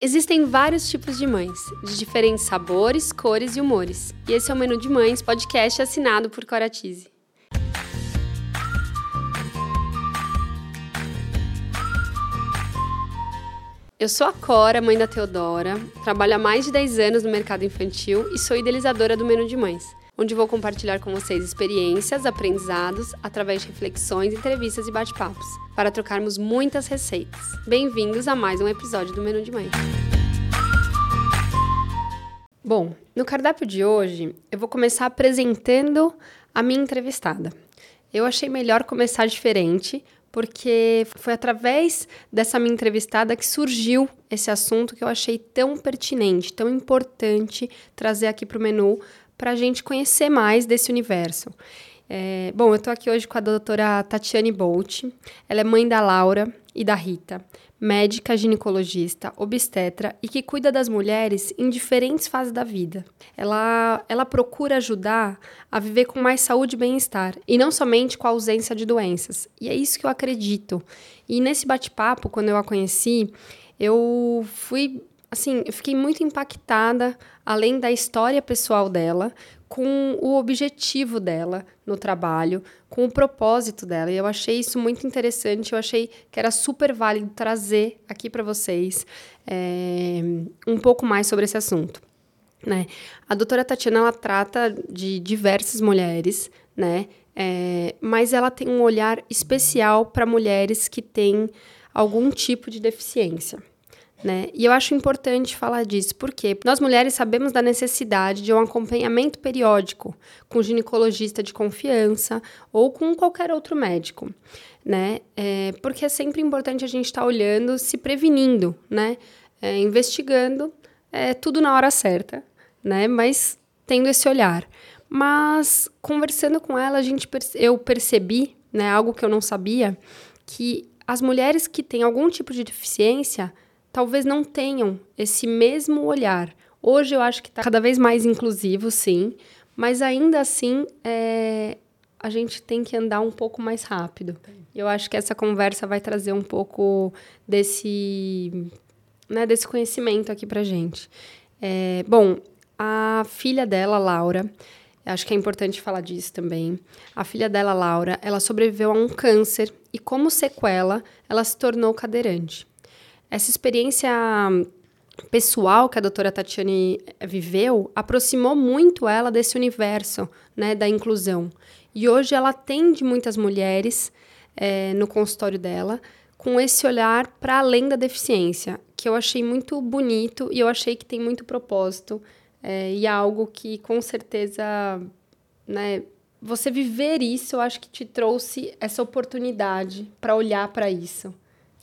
Existem vários tipos de mães, de diferentes sabores, cores e humores. E esse é o Menu de Mães, podcast assinado por Coratize. Eu sou a Cora, mãe da Teodora, trabalho há mais de 10 anos no mercado infantil e sou idealizadora do Menu de Mães, onde vou compartilhar com vocês experiências, aprendizados, através de reflexões, entrevistas e bate-papos, para trocarmos muitas receitas. Bem-vindos a mais um episódio do Menu de Mães. Bom, no cardápio de hoje, eu vou começar apresentando a minha entrevistada. Eu achei melhor começar diferente, porque foi através dessa minha entrevistada que surgiu esse assunto que eu achei tão pertinente, tão importante trazer aqui para o menu para a gente conhecer mais desse universo. É, bom, eu estou aqui hoje com a doutora Tatiane Bolt. Ela é mãe da Laura e da Rita, médica ginecologista, obstetra e que cuida das mulheres em diferentes fases da vida. Ela, ela procura ajudar a viver com mais saúde e bem-estar, e não somente com a ausência de doenças. E é isso que eu acredito. E nesse bate-papo, quando eu a conheci, eu fui assim, eu fiquei muito impactada, além da história pessoal dela, com o objetivo dela no trabalho, com o propósito dela. E eu achei isso muito interessante. Eu achei que era super válido trazer aqui para vocês é, um pouco mais sobre esse assunto. Né? A doutora Tatiana ela trata de diversas mulheres, né? É, mas ela tem um olhar especial para mulheres que têm algum tipo de deficiência. Né? E eu acho importante falar disso, porque nós mulheres sabemos da necessidade de um acompanhamento periódico com ginecologista de confiança ou com qualquer outro médico, né? É, porque é sempre importante a gente estar tá olhando, se prevenindo, né? É, investigando é, tudo na hora certa, né? Mas tendo esse olhar. Mas conversando com ela, a gente eu percebi, né, algo que eu não sabia, que as mulheres que têm algum tipo de deficiência talvez não tenham esse mesmo olhar. Hoje eu acho que está cada vez mais inclusivo, sim, mas ainda assim é, a gente tem que andar um pouco mais rápido. Eu acho que essa conversa vai trazer um pouco desse, né, desse conhecimento aqui para gente. É, bom, a filha dela, Laura, acho que é importante falar disso também. A filha dela, Laura, ela sobreviveu a um câncer e, como sequela, ela se tornou cadeirante. Essa experiência pessoal que a doutora Tatiane viveu aproximou muito ela desse universo né, da inclusão. E hoje ela atende muitas mulheres é, no consultório dela com esse olhar para além da deficiência, que eu achei muito bonito e eu achei que tem muito propósito é, e algo que com certeza, né, você viver isso, eu acho que te trouxe essa oportunidade para olhar para isso.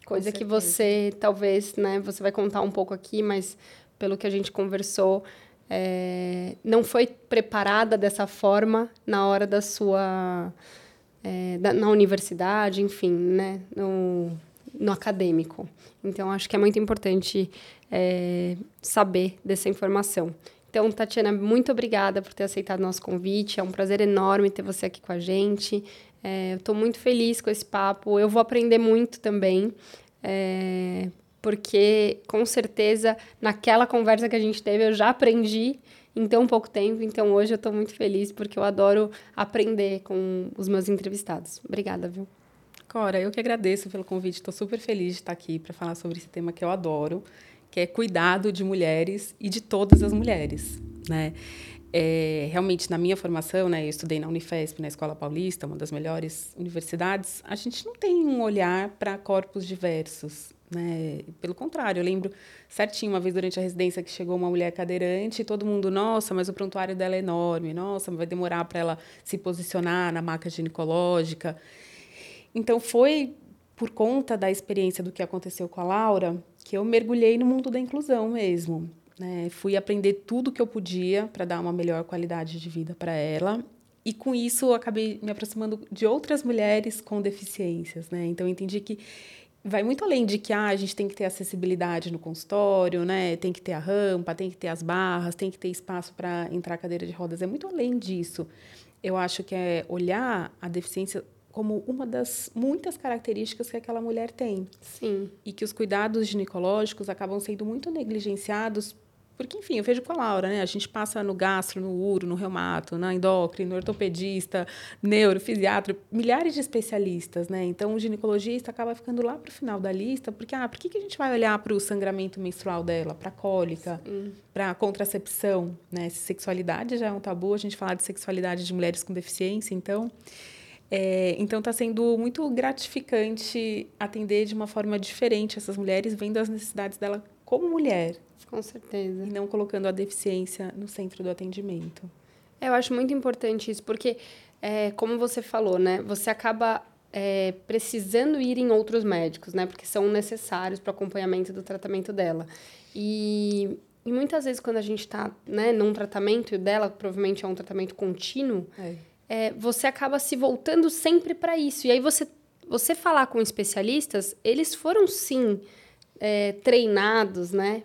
Coisa que você, talvez, né, você vai contar um pouco aqui, mas pelo que a gente conversou, é, não foi preparada dessa forma na hora da sua. É, da, na universidade, enfim, né, no, no acadêmico. Então, acho que é muito importante é, saber dessa informação. Então, Tatiana, muito obrigada por ter aceitado nosso convite. É um prazer enorme ter você aqui com a gente. É, eu estou muito feliz com esse papo. Eu vou aprender muito também, é, porque com certeza naquela conversa que a gente teve eu já aprendi em tão pouco tempo. Então hoje eu estou muito feliz porque eu adoro aprender com os meus entrevistados. Obrigada, viu? Cora, eu que agradeço pelo convite. Estou super feliz de estar aqui para falar sobre esse tema que eu adoro, que é cuidado de mulheres e de todas as mulheres, né? É, realmente, na minha formação, né, eu estudei na Unifesp, na Escola Paulista, uma das melhores universidades, a gente não tem um olhar para corpos diversos. Né? Pelo contrário, eu lembro certinho uma vez durante a residência que chegou uma mulher cadeirante e todo mundo, nossa, mas o prontuário dela é enorme, nossa, vai demorar para ela se posicionar na maca ginecológica. Então, foi por conta da experiência do que aconteceu com a Laura que eu mergulhei no mundo da inclusão mesmo. Né? Fui aprender tudo que eu podia para dar uma melhor qualidade de vida para ela. E com isso, eu acabei me aproximando de outras mulheres com deficiências. Né? Então, eu entendi que vai muito além de que ah, a gente tem que ter acessibilidade no consultório, né? tem que ter a rampa, tem que ter as barras, tem que ter espaço para entrar cadeira de rodas. É muito além disso. Eu acho que é olhar a deficiência como uma das muitas características que aquela mulher tem. Sim. E que os cuidados ginecológicos acabam sendo muito negligenciados porque, enfim, eu vejo com a Laura, né? A gente passa no gastro, no uro, no reumato, na endócrino, no ortopedista, neurofisiatra, milhares de especialistas, né? Então, o ginecologista acaba ficando lá para o final da lista, porque, ah, por que, que a gente vai olhar para o sangramento menstrual dela, para cólica, para contracepção, né? Se sexualidade já é um tabu, a gente falar de sexualidade de mulheres com deficiência, então... É, então está sendo muito gratificante atender de uma forma diferente essas mulheres, vendo as necessidades dela como mulher, com certeza. E não colocando a deficiência no centro do atendimento. É, eu acho muito importante isso, porque, é, como você falou, né? Você acaba é, precisando ir em outros médicos, né? Porque são necessários para o acompanhamento do tratamento dela. E, e muitas vezes, quando a gente está né, num tratamento, e dela provavelmente é um tratamento contínuo, é. É, você acaba se voltando sempre para isso. E aí você, você falar com especialistas, eles foram sim é, treinados, né?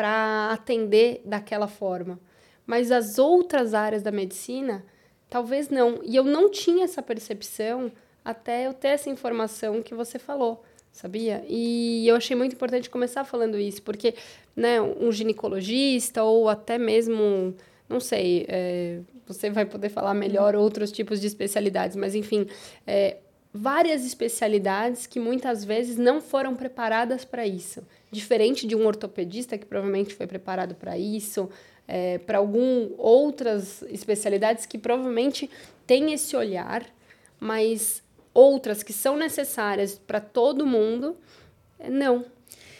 Para atender daquela forma. Mas as outras áreas da medicina, talvez não. E eu não tinha essa percepção até eu ter essa informação que você falou, sabia? E eu achei muito importante começar falando isso, porque né, um ginecologista ou até mesmo, não sei, é, você vai poder falar melhor outros tipos de especialidades, mas enfim, é, várias especialidades que muitas vezes não foram preparadas para isso. Diferente de um ortopedista que provavelmente foi preparado para isso, é, para algumas outras especialidades que provavelmente têm esse olhar, mas outras que são necessárias para todo mundo, é, não,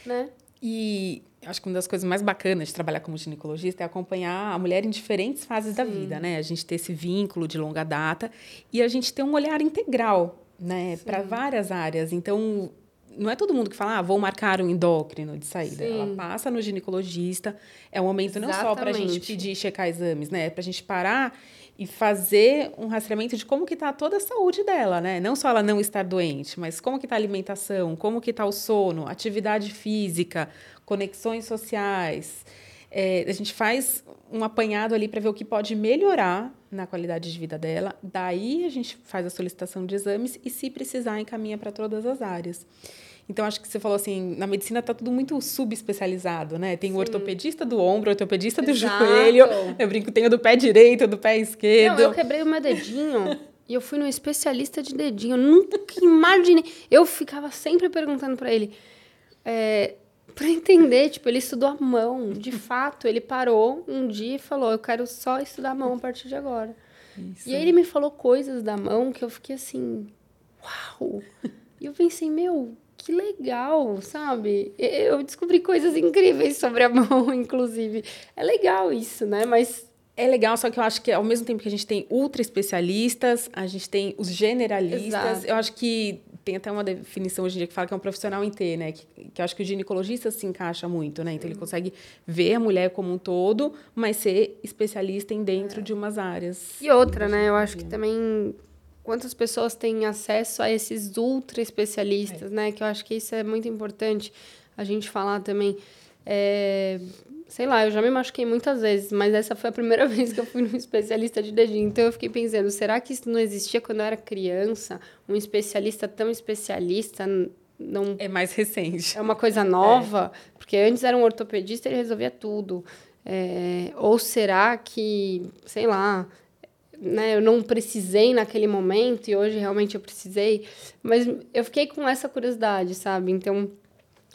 né? E acho que uma das coisas mais bacanas de trabalhar como ginecologista é acompanhar a mulher em diferentes fases Sim. da vida, né? A gente ter esse vínculo de longa data e a gente ter um olhar integral né, para várias áreas. Então, não é todo mundo que fala, ah, vou marcar um endócrino de saída. Sim. Ela passa no ginecologista. É um momento Exatamente. não só para a gente pedir checar exames, né? É para a gente parar e fazer um rastreamento de como que está toda a saúde dela, né? Não só ela não estar doente, mas como que está a alimentação, como que está o sono, atividade física, conexões sociais. É, a gente faz um apanhado ali para ver o que pode melhorar na qualidade de vida dela. Daí a gente faz a solicitação de exames e, se precisar, encaminha para todas as áreas. Então, acho que você falou assim, na medicina está tudo muito subespecializado, né? Tem Sim. o ortopedista do ombro, o ortopedista do Exato. joelho. Eu brinco, tem o do pé direito, do pé esquerdo. Não, eu quebrei o meu dedinho e eu fui no especialista de dedinho. Eu nunca imaginei. Eu ficava sempre perguntando para ele. É, para entender, tipo, ele estudou a mão. De fato, ele parou um dia e falou: Eu quero só estudar a mão a partir de agora. Isso. E aí ele me falou coisas da mão que eu fiquei assim: Uau! E eu pensei: Meu, que legal, sabe? Eu descobri coisas incríveis sobre a mão, inclusive. É legal isso, né? Mas é legal, só que eu acho que ao mesmo tempo que a gente tem ultra especialistas, a gente tem os generalistas. Exato. Eu acho que tem até uma definição hoje em dia que fala que é um profissional em T, né? Que, que eu acho que o ginecologista se encaixa muito, né? Então ele uhum. consegue ver a mulher como um todo, mas ser especialista em dentro é. de umas áreas. E outra, né? Eu acho que também quantas pessoas têm acesso a esses ultra especialistas, é. né? Que eu acho que isso é muito importante a gente falar também. É, sei lá, eu já me machuquei muitas vezes, mas essa foi a primeira vez que eu fui num especialista de dedinho. Então eu fiquei pensando, será que isso não existia quando eu era criança? Um especialista tão especialista não é mais recente. É uma coisa nova, é. porque antes era um ortopedista, ele resolvia tudo. É, ou será que, sei lá, né, eu não precisei naquele momento e hoje realmente eu precisei? Mas eu fiquei com essa curiosidade, sabe? Então,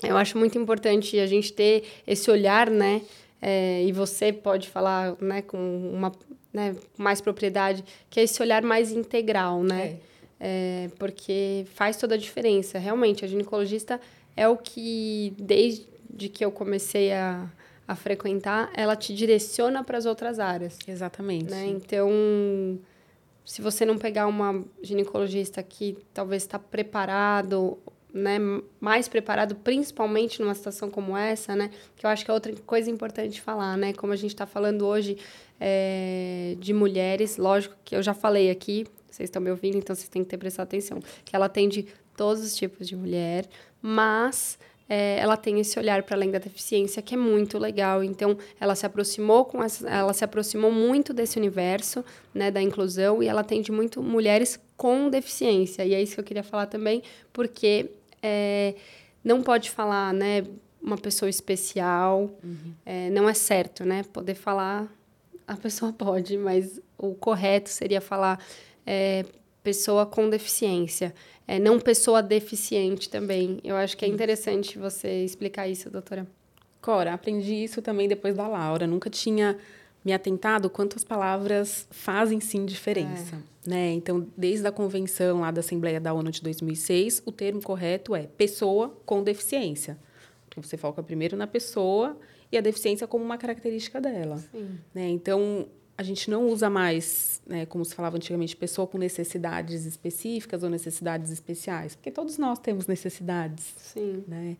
eu acho muito importante a gente ter esse olhar, né? É, e você pode falar, né, com uma né, mais propriedade, que é esse olhar mais integral, né? É. é. porque faz toda a diferença. Realmente, a ginecologista é o que, desde que eu comecei a, a frequentar, ela te direciona para as outras áreas. Exatamente. Né? Então, se você não pegar uma ginecologista que talvez está preparado né, mais preparado, principalmente numa situação como essa, né? Que eu acho que é outra coisa importante falar, né? Como a gente está falando hoje é, de mulheres, lógico que eu já falei aqui, vocês estão me ouvindo, então vocês têm que ter prestado atenção, que ela atende todos os tipos de mulher, mas é, ela tem esse olhar para além da deficiência que é muito legal. Então, ela se aproximou com essa, ela se aproximou muito desse universo, né, da inclusão e ela atende muito mulheres com deficiência. E é isso que eu queria falar também, porque é, não pode falar, né, uma pessoa especial, uhum. é, não é certo, né, poder falar a pessoa pode, mas o correto seria falar é, pessoa com deficiência, é, não pessoa deficiente também. Eu acho que é interessante você explicar isso, doutora. Cora, aprendi isso também depois da Laura. Nunca tinha me atentado quantas palavras fazem sim diferença. É. Né? Então, desde a convenção lá da Assembleia da ONU de 2006, o termo correto é pessoa com deficiência. Porque você foca primeiro na pessoa e a deficiência como uma característica dela. Sim. Né? Então, a gente não usa mais, né, como se falava antigamente, pessoa com necessidades específicas ou necessidades especiais, porque todos nós temos necessidades. Sim. Né?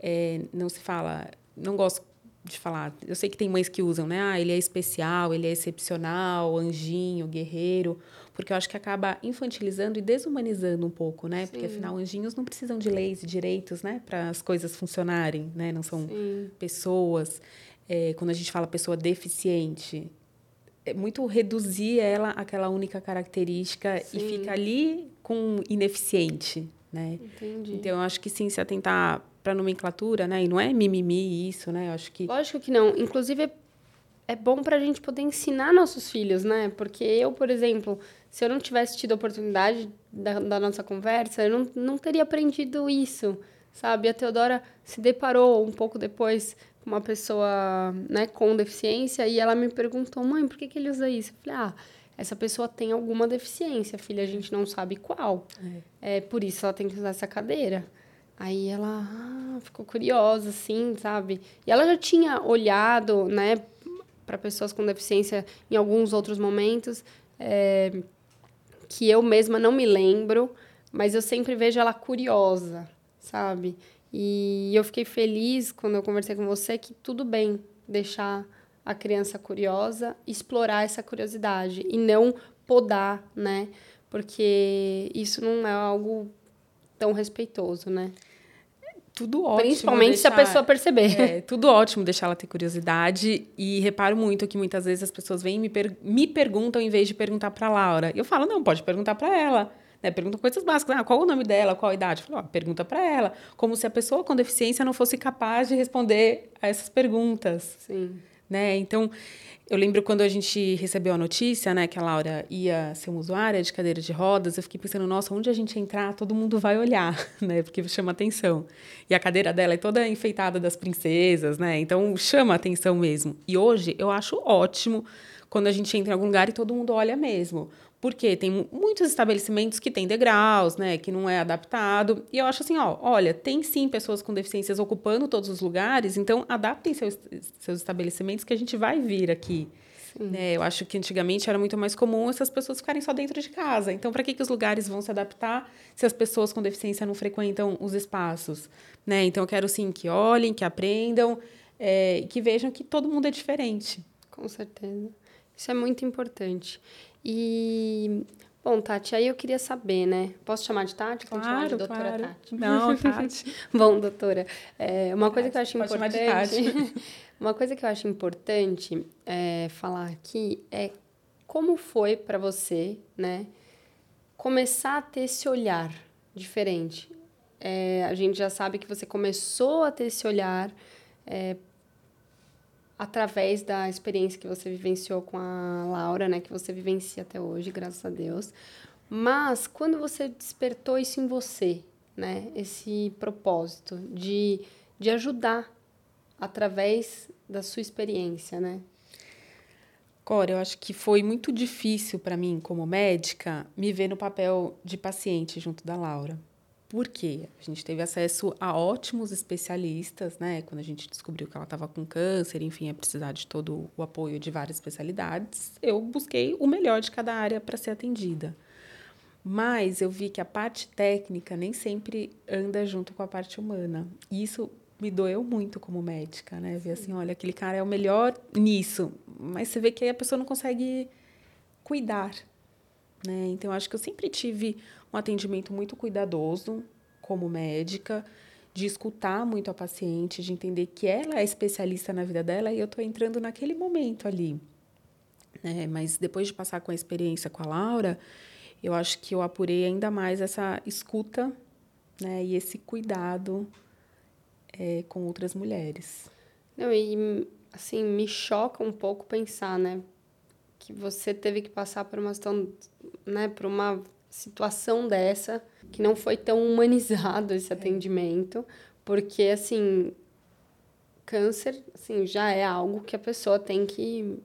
É, não se fala, não gosto de falar, eu sei que tem mães que usam, né? Ah, ele é especial, ele é excepcional, anjinho, guerreiro, porque eu acho que acaba infantilizando e desumanizando um pouco, né? Sim. Porque afinal anjinhos não precisam de leis e direitos, né, para as coisas funcionarem, né? Não são Sim. pessoas. É, quando a gente fala pessoa deficiente, muito reduzir ela àquela única característica sim. e fica ali com ineficiente, né? Entendi. Então eu acho que sim se atentar para nomenclatura, né? E não é mimimi isso, né? Eu acho que Lógico que não. Inclusive é bom para a gente poder ensinar nossos filhos, né? Porque eu, por exemplo, se eu não tivesse tido a oportunidade da, da nossa conversa, eu não, não teria aprendido isso, sabe? A Teodora se deparou um pouco depois uma pessoa né, com deficiência e ela me perguntou, mãe, por que, que ele usa isso? Eu falei, ah, essa pessoa tem alguma deficiência, filha, a gente não sabe qual. É. é por isso ela tem que usar essa cadeira. Aí ela ah, ficou curiosa, assim, sabe? E ela já tinha olhado, né, para pessoas com deficiência em alguns outros momentos, é, que eu mesma não me lembro, mas eu sempre vejo ela curiosa, sabe? E eu fiquei feliz quando eu conversei com você que tudo bem deixar a criança curiosa, explorar essa curiosidade e não podar, né? Porque isso não é algo tão respeitoso, né? Tudo ótimo. Principalmente deixar, se a pessoa perceber. É, tudo ótimo deixar ela ter curiosidade. E reparo muito que muitas vezes as pessoas vêm e me, per me perguntam em vez de perguntar para Laura. Eu falo, não, pode perguntar para ela. Né? Pergunta coisas básicas. Ah, qual o nome dela? Qual a idade? Falo, pergunta para ela. Como se a pessoa com deficiência não fosse capaz de responder a essas perguntas. Sim. Né? Então, eu lembro quando a gente recebeu a notícia, né, que a Laura ia ser uma usuária de cadeira de rodas, eu fiquei pensando, nossa, onde a gente entrar, todo mundo vai olhar, né, porque chama atenção. E a cadeira dela é toda enfeitada das princesas, né, então chama atenção mesmo. E hoje eu acho ótimo quando a gente entra em algum lugar e todo mundo olha mesmo. Porque tem muitos estabelecimentos que têm degraus, né, que não é adaptado. E eu acho assim, ó, olha, tem sim pessoas com deficiências ocupando todos os lugares, então adaptem seus, seus estabelecimentos que a gente vai vir aqui. Né? Eu acho que antigamente era muito mais comum essas pessoas ficarem só dentro de casa. Então, para que, que os lugares vão se adaptar se as pessoas com deficiência não frequentam os espaços? Né? Então, eu quero sim que olhem, que aprendam, é, que vejam que todo mundo é diferente. Com certeza. Isso é muito importante. E, bom, Tati, aí eu queria saber, né? Posso chamar de Tati? Claro, chamar de doutora claro. Tati. Não, Tati. bom, doutora, é, uma coisa Tati, que eu acho importante... uma coisa que eu acho importante é, falar aqui é como foi para você, né? Começar a ter esse olhar diferente. É, a gente já sabe que você começou a ter esse olhar é, através da experiência que você vivenciou com a Laura, né, que você vivencia até hoje, graças a Deus. Mas quando você despertou isso em você, né, esse propósito de, de ajudar através da sua experiência, né? Cora, eu acho que foi muito difícil para mim, como médica, me ver no papel de paciente junto da Laura. Por quê? A gente teve acesso a ótimos especialistas, né? Quando a gente descobriu que ela estava com câncer, enfim, ia precisar de todo o apoio de várias especialidades, eu busquei o melhor de cada área para ser atendida. Mas eu vi que a parte técnica nem sempre anda junto com a parte humana. E isso me doeu muito como médica, né? Ver assim, olha, aquele cara é o melhor nisso, mas você vê que a pessoa não consegue cuidar, né? Então, acho que eu sempre tive um atendimento muito cuidadoso como médica, de escutar muito a paciente, de entender que ela é especialista na vida dela e eu estou entrando naquele momento ali. É, mas depois de passar com a experiência com a Laura, eu acho que eu apurei ainda mais essa escuta né, e esse cuidado é, com outras mulheres. Não, e assim, me choca um pouco pensar, né? Que você teve que passar por uma situação, né, por uma situação dessa, que não foi tão humanizado esse atendimento, porque assim, câncer, assim, já é algo que a pessoa tem que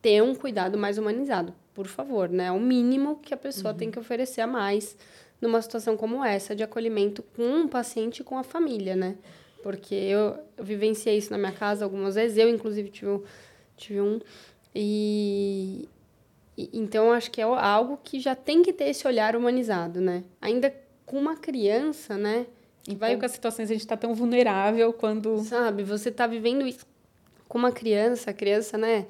ter um cuidado mais humanizado, por favor, né? É o mínimo que a pessoa uhum. tem que oferecer a mais numa situação como essa de acolhimento com um paciente e com a família, né? Porque eu, eu vivenciei isso na minha casa algumas vezes, eu inclusive tive, tive um e, e então acho que é algo que já tem que ter esse olhar humanizado, né? Ainda com uma criança, né? Em vai... poucas situações a gente está tão vulnerável quando sabe, você está vivendo isso com uma criança, a criança, né?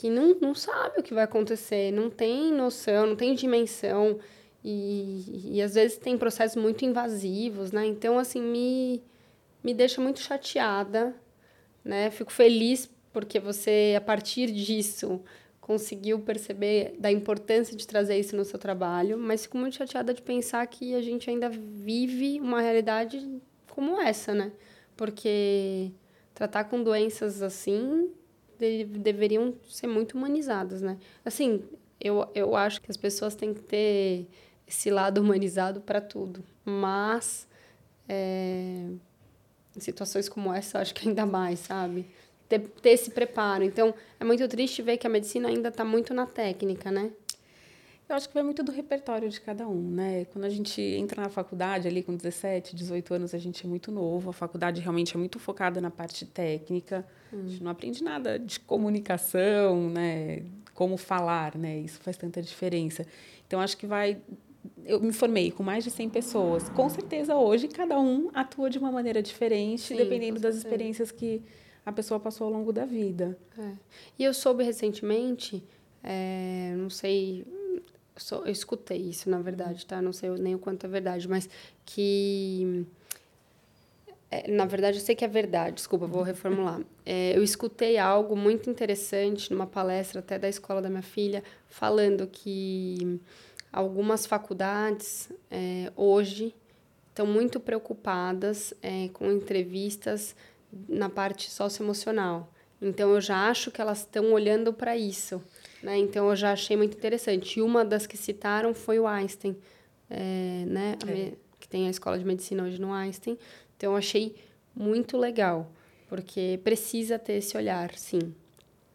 que não, não sabe o que vai acontecer, não tem noção, não tem dimensão. E, e às vezes tem processos muito invasivos, né? Então, assim, me, me deixa muito chateada, né? Fico feliz porque você, a partir disso, conseguiu perceber da importância de trazer isso no seu trabalho, mas fico muito chateada de pensar que a gente ainda vive uma realidade como essa, né? Porque tratar com doenças assim de, deveriam ser muito humanizadas, né? Assim, eu, eu acho que as pessoas têm que ter esse lado humanizado para tudo, mas é, em situações como essa, acho que ainda mais, sabe? Ter, ter esse preparo. Então, é muito triste ver que a medicina ainda está muito na técnica, né? Eu acho que vai muito do repertório de cada um, né? Quando a gente entra na faculdade ali com 17, 18 anos, a gente é muito novo. A faculdade realmente é muito focada na parte técnica. Hum. A gente não aprende nada de comunicação, né? Como falar, né? Isso faz tanta diferença. Então, acho que vai... Eu me formei com mais de 100 pessoas. Com certeza, hoje, cada um atua de uma maneira diferente, Sim, dependendo das experiências que a pessoa passou ao longo da vida. É. E eu soube recentemente... É, não sei eu escutei isso, na verdade, tá? Não sei nem o quanto é verdade, mas que. É, na verdade, eu sei que é verdade, desculpa, vou reformular. É, eu escutei algo muito interessante numa palestra até da escola da minha filha, falando que algumas faculdades é, hoje estão muito preocupadas é, com entrevistas na parte socioemocional. Então, eu já acho que elas estão olhando para isso. Né? Então, eu já achei muito interessante. E uma das que citaram foi o Einstein, é, né? É. que tem a escola de medicina hoje no Einstein. Então, eu achei muito legal, porque precisa ter esse olhar, sim.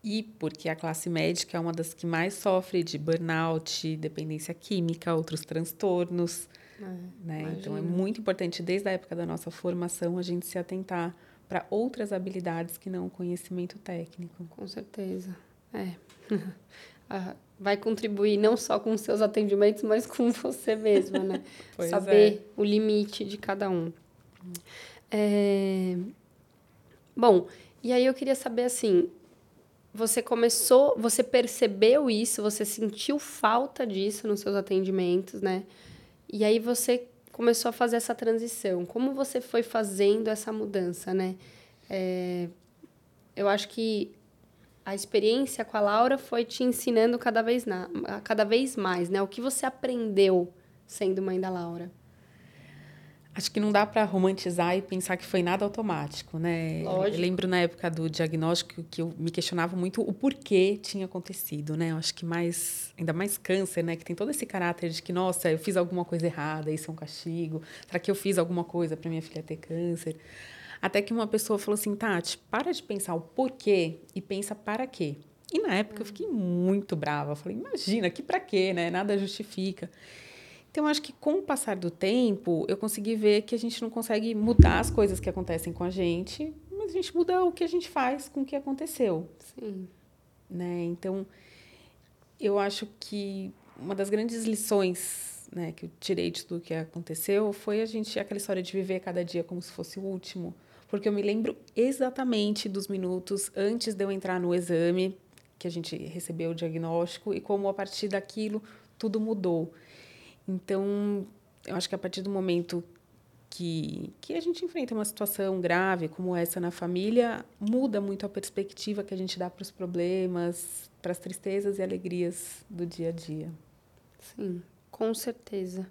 E porque a classe médica é uma das que mais sofre de burnout, dependência química, outros transtornos. É, né? Então, é muito importante, desde a época da nossa formação, a gente se atentar para outras habilidades que não o conhecimento técnico. Com certeza. É. Ah, vai contribuir não só com os seus atendimentos, mas com você mesma, né? Saber é. o limite de cada um. É... Bom, e aí eu queria saber assim, você começou, você percebeu isso, você sentiu falta disso nos seus atendimentos, né? E aí você começou a fazer essa transição. Como você foi fazendo essa mudança, né? É... Eu acho que a experiência com a Laura foi te ensinando cada vez, na, cada vez mais, né? O que você aprendeu sendo mãe da Laura? Acho que não dá para romantizar e pensar que foi nada automático, né? Lógico. Eu lembro na época do diagnóstico que eu me questionava muito o porquê tinha acontecido, né? Eu acho que mais, ainda mais câncer, né? Que tem todo esse caráter de que, nossa, eu fiz alguma coisa errada, isso é um castigo. Será que eu fiz alguma coisa para minha filha ter câncer? Até que uma pessoa falou assim, Tati, para de pensar o porquê e pensa para quê. E na época eu fiquei muito brava. Eu falei, imagina, que para quê, né? Nada justifica. Então, acho que com o passar do tempo, eu consegui ver que a gente não consegue mudar as coisas que acontecem com a gente, mas a gente muda o que a gente faz com o que aconteceu. Sim. Né? Então, eu acho que uma das grandes lições né, que eu tirei de tudo que aconteceu foi a gente aquela história de viver cada dia como se fosse o último porque eu me lembro exatamente dos minutos antes de eu entrar no exame, que a gente recebeu o diagnóstico, e como a partir daquilo tudo mudou. Então, eu acho que a partir do momento que, que a gente enfrenta uma situação grave como essa na família, muda muito a perspectiva que a gente dá para os problemas, para as tristezas e alegrias do dia a dia. Sim, com certeza.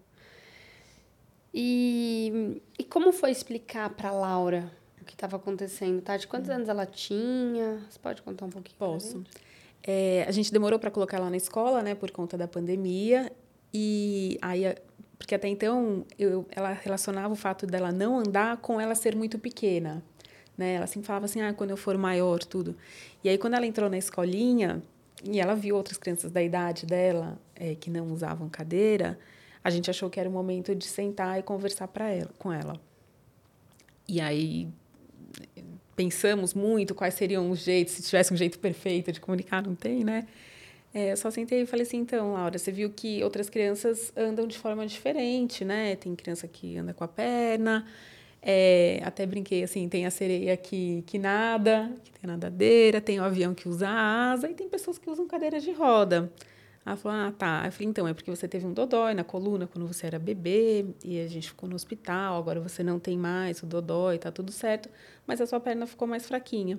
E, e como foi explicar para Laura o que estava acontecendo, Tati? Quantos hum. anos ela tinha? Você pode contar um pouquinho? Posso. É, a gente demorou para colocar ela na escola, né, por conta da pandemia. E aí porque até então eu, ela relacionava o fato dela não andar com ela ser muito pequena. Né? Ela sempre falava assim, ah, quando eu for maior, tudo. E aí, quando ela entrou na escolinha e ela viu outras crianças da idade dela é, que não usavam cadeira, a gente achou que era o momento de sentar e conversar para ela, com ela. E aí pensamos muito quais seriam os jeitos, se tivesse um jeito perfeito de comunicar, não tem, né? É, eu só sentei e falei assim, então, Laura, você viu que outras crianças andam de forma diferente, né? Tem criança que anda com a perna, é, até brinquei assim, tem a sereia que, que nada, que tem nadadeira, tem o avião que usa asa e tem pessoas que usam cadeiras de roda. Ela falou, ah, tá. Eu falei, então, é porque você teve um dodói na coluna quando você era bebê e a gente ficou no hospital, agora você não tem mais o dodói, tá tudo certo, mas a sua perna ficou mais fraquinha.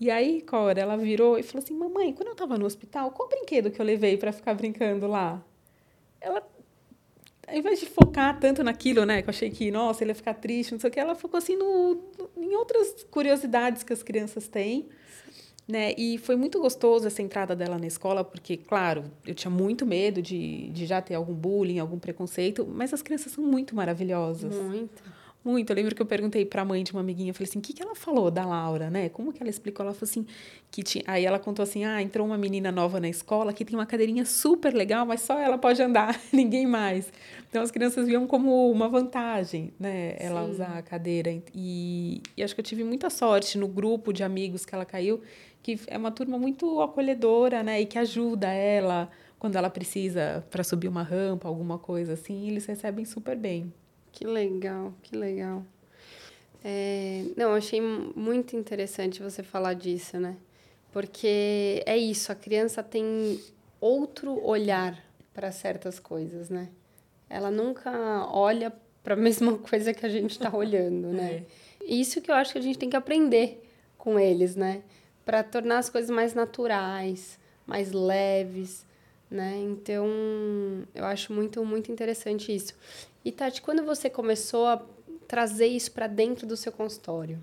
E aí, Cora, ela virou e falou assim: Mamãe, quando eu estava no hospital, qual brinquedo que eu levei para ficar brincando lá? Ela, ao invés de focar tanto naquilo, né, que eu achei que, nossa, ele ia ficar triste, não sei o que, ela focou assim no, em outras curiosidades que as crianças têm. Né? E foi muito gostoso essa entrada dela na escola, porque, claro, eu tinha muito medo de, de já ter algum bullying, algum preconceito, mas as crianças são muito maravilhosas. Muito. Muito. Eu lembro que eu perguntei para a mãe de uma amiguinha, eu falei assim, o que, que ela falou da Laura, né? Como que ela explicou? Ela falou assim, que tinha... Aí ela contou assim, ah, entrou uma menina nova na escola que tem uma cadeirinha super legal, mas só ela pode andar, ninguém mais. Então as crianças viam como uma vantagem, né? Ela Sim. usar a cadeira. E, e acho que eu tive muita sorte no grupo de amigos que ela caiu, que é uma turma muito acolhedora, né? E que ajuda ela quando ela precisa para subir uma rampa, alguma coisa assim, eles recebem super bem. Que legal, que legal. É, não, achei muito interessante você falar disso, né? Porque é isso, a criança tem outro olhar para certas coisas, né? Ela nunca olha para a mesma coisa que a gente está olhando, né? É. Isso que eu acho que a gente tem que aprender com eles, né? Para tornar as coisas mais naturais, mais leves, né? Então, eu acho muito, muito interessante isso. E Tati, quando você começou a trazer isso para dentro do seu consultório?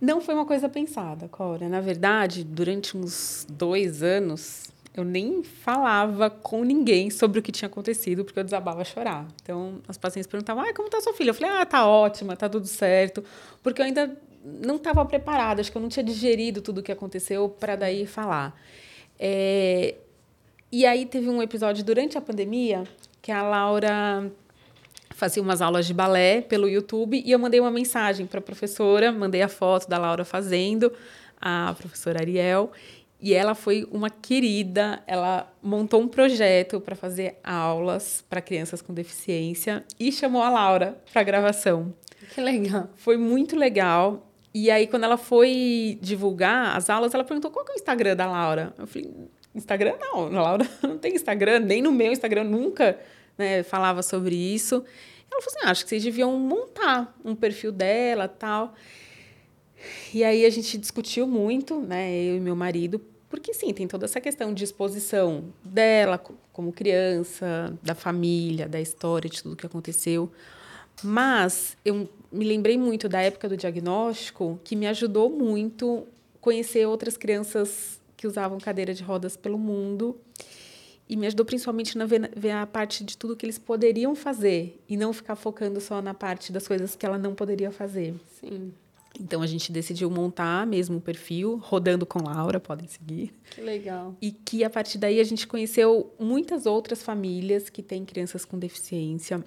Não foi uma coisa pensada, Cora. Na verdade, durante uns dois anos, eu nem falava com ninguém sobre o que tinha acontecido, porque eu desabava a chorar. Então, as pacientes perguntavam, ah, como está sua filha? Eu falei, ah, tá ótima, tá tudo certo. Porque eu ainda não estava preparada, acho que eu não tinha digerido tudo o que aconteceu para daí falar. É... E aí teve um episódio durante a pandemia que a Laura fazia umas aulas de balé pelo YouTube e eu mandei uma mensagem para a professora, mandei a foto da Laura fazendo, a professora Ariel, e ela foi uma querida, ela montou um projeto para fazer aulas para crianças com deficiência e chamou a Laura para gravação. Que legal. Foi muito legal. E aí, quando ela foi divulgar as aulas, ela perguntou qual é o Instagram da Laura. Eu falei, Instagram não, a Laura não tem Instagram, nem no meu Instagram nunca né, falava sobre isso. Ela falou assim: ah, acho que vocês deviam montar um perfil dela tal. E aí a gente discutiu muito, né, eu e meu marido, porque sim, tem toda essa questão de exposição dela como criança, da família, da história, de tudo que aconteceu. Mas eu me lembrei muito da época do diagnóstico, que me ajudou muito conhecer outras crianças que usavam cadeira de rodas pelo mundo e me ajudou principalmente na ver, ver, a parte de tudo que eles poderiam fazer e não ficar focando só na parte das coisas que ela não poderia fazer. Sim. Então a gente decidiu montar mesmo o perfil, rodando com Laura, podem seguir. Que legal. E que a partir daí a gente conheceu muitas outras famílias que têm crianças com deficiência.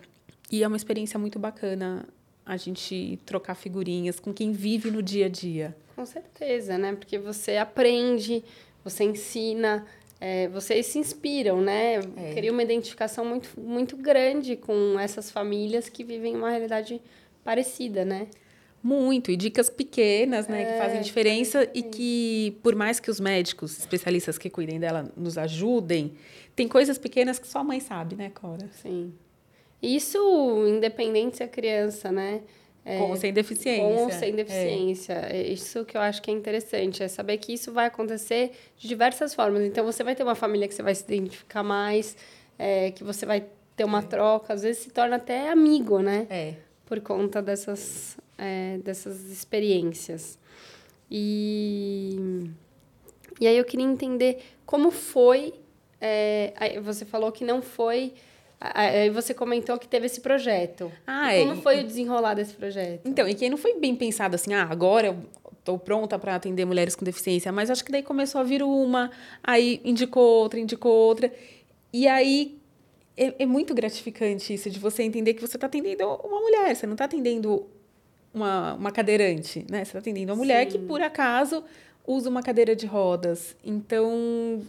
E é uma experiência muito bacana a gente trocar figurinhas com quem vive no dia a dia. Com certeza, né? Porque você aprende, você ensina, é, vocês se inspiram, né? É. Cria uma identificação muito, muito grande com essas famílias que vivem uma realidade parecida, né? Muito, e dicas pequenas, né, é, que fazem diferença e que, por mais que os médicos, especialistas que cuidem dela, nos ajudem, tem coisas pequenas que só a mãe sabe, né, Cora? Sim. Isso independente se a criança, né? É, com ou sem deficiência. Com ou sem deficiência. É. Isso que eu acho que é interessante, é saber que isso vai acontecer de diversas formas. Então, você vai ter uma família que você vai se identificar mais, é, que você vai ter uma é. troca, às vezes se torna até amigo, né? É. Por conta dessas, é, dessas experiências. E, e aí eu queria entender como foi. É, você falou que não foi Aí você comentou que teve esse projeto. Ah, é. Como foi o desenrolar desse projeto? Então, e que não foi bem pensado assim, ah, agora eu estou pronta para atender mulheres com deficiência, mas acho que daí começou a vir uma, aí indicou outra, indicou outra. E aí é, é muito gratificante isso, de você entender que você está atendendo uma mulher, você não está atendendo uma, uma cadeirante, né? Você está atendendo uma mulher Sim. que, por acaso, usa uma cadeira de rodas. Então,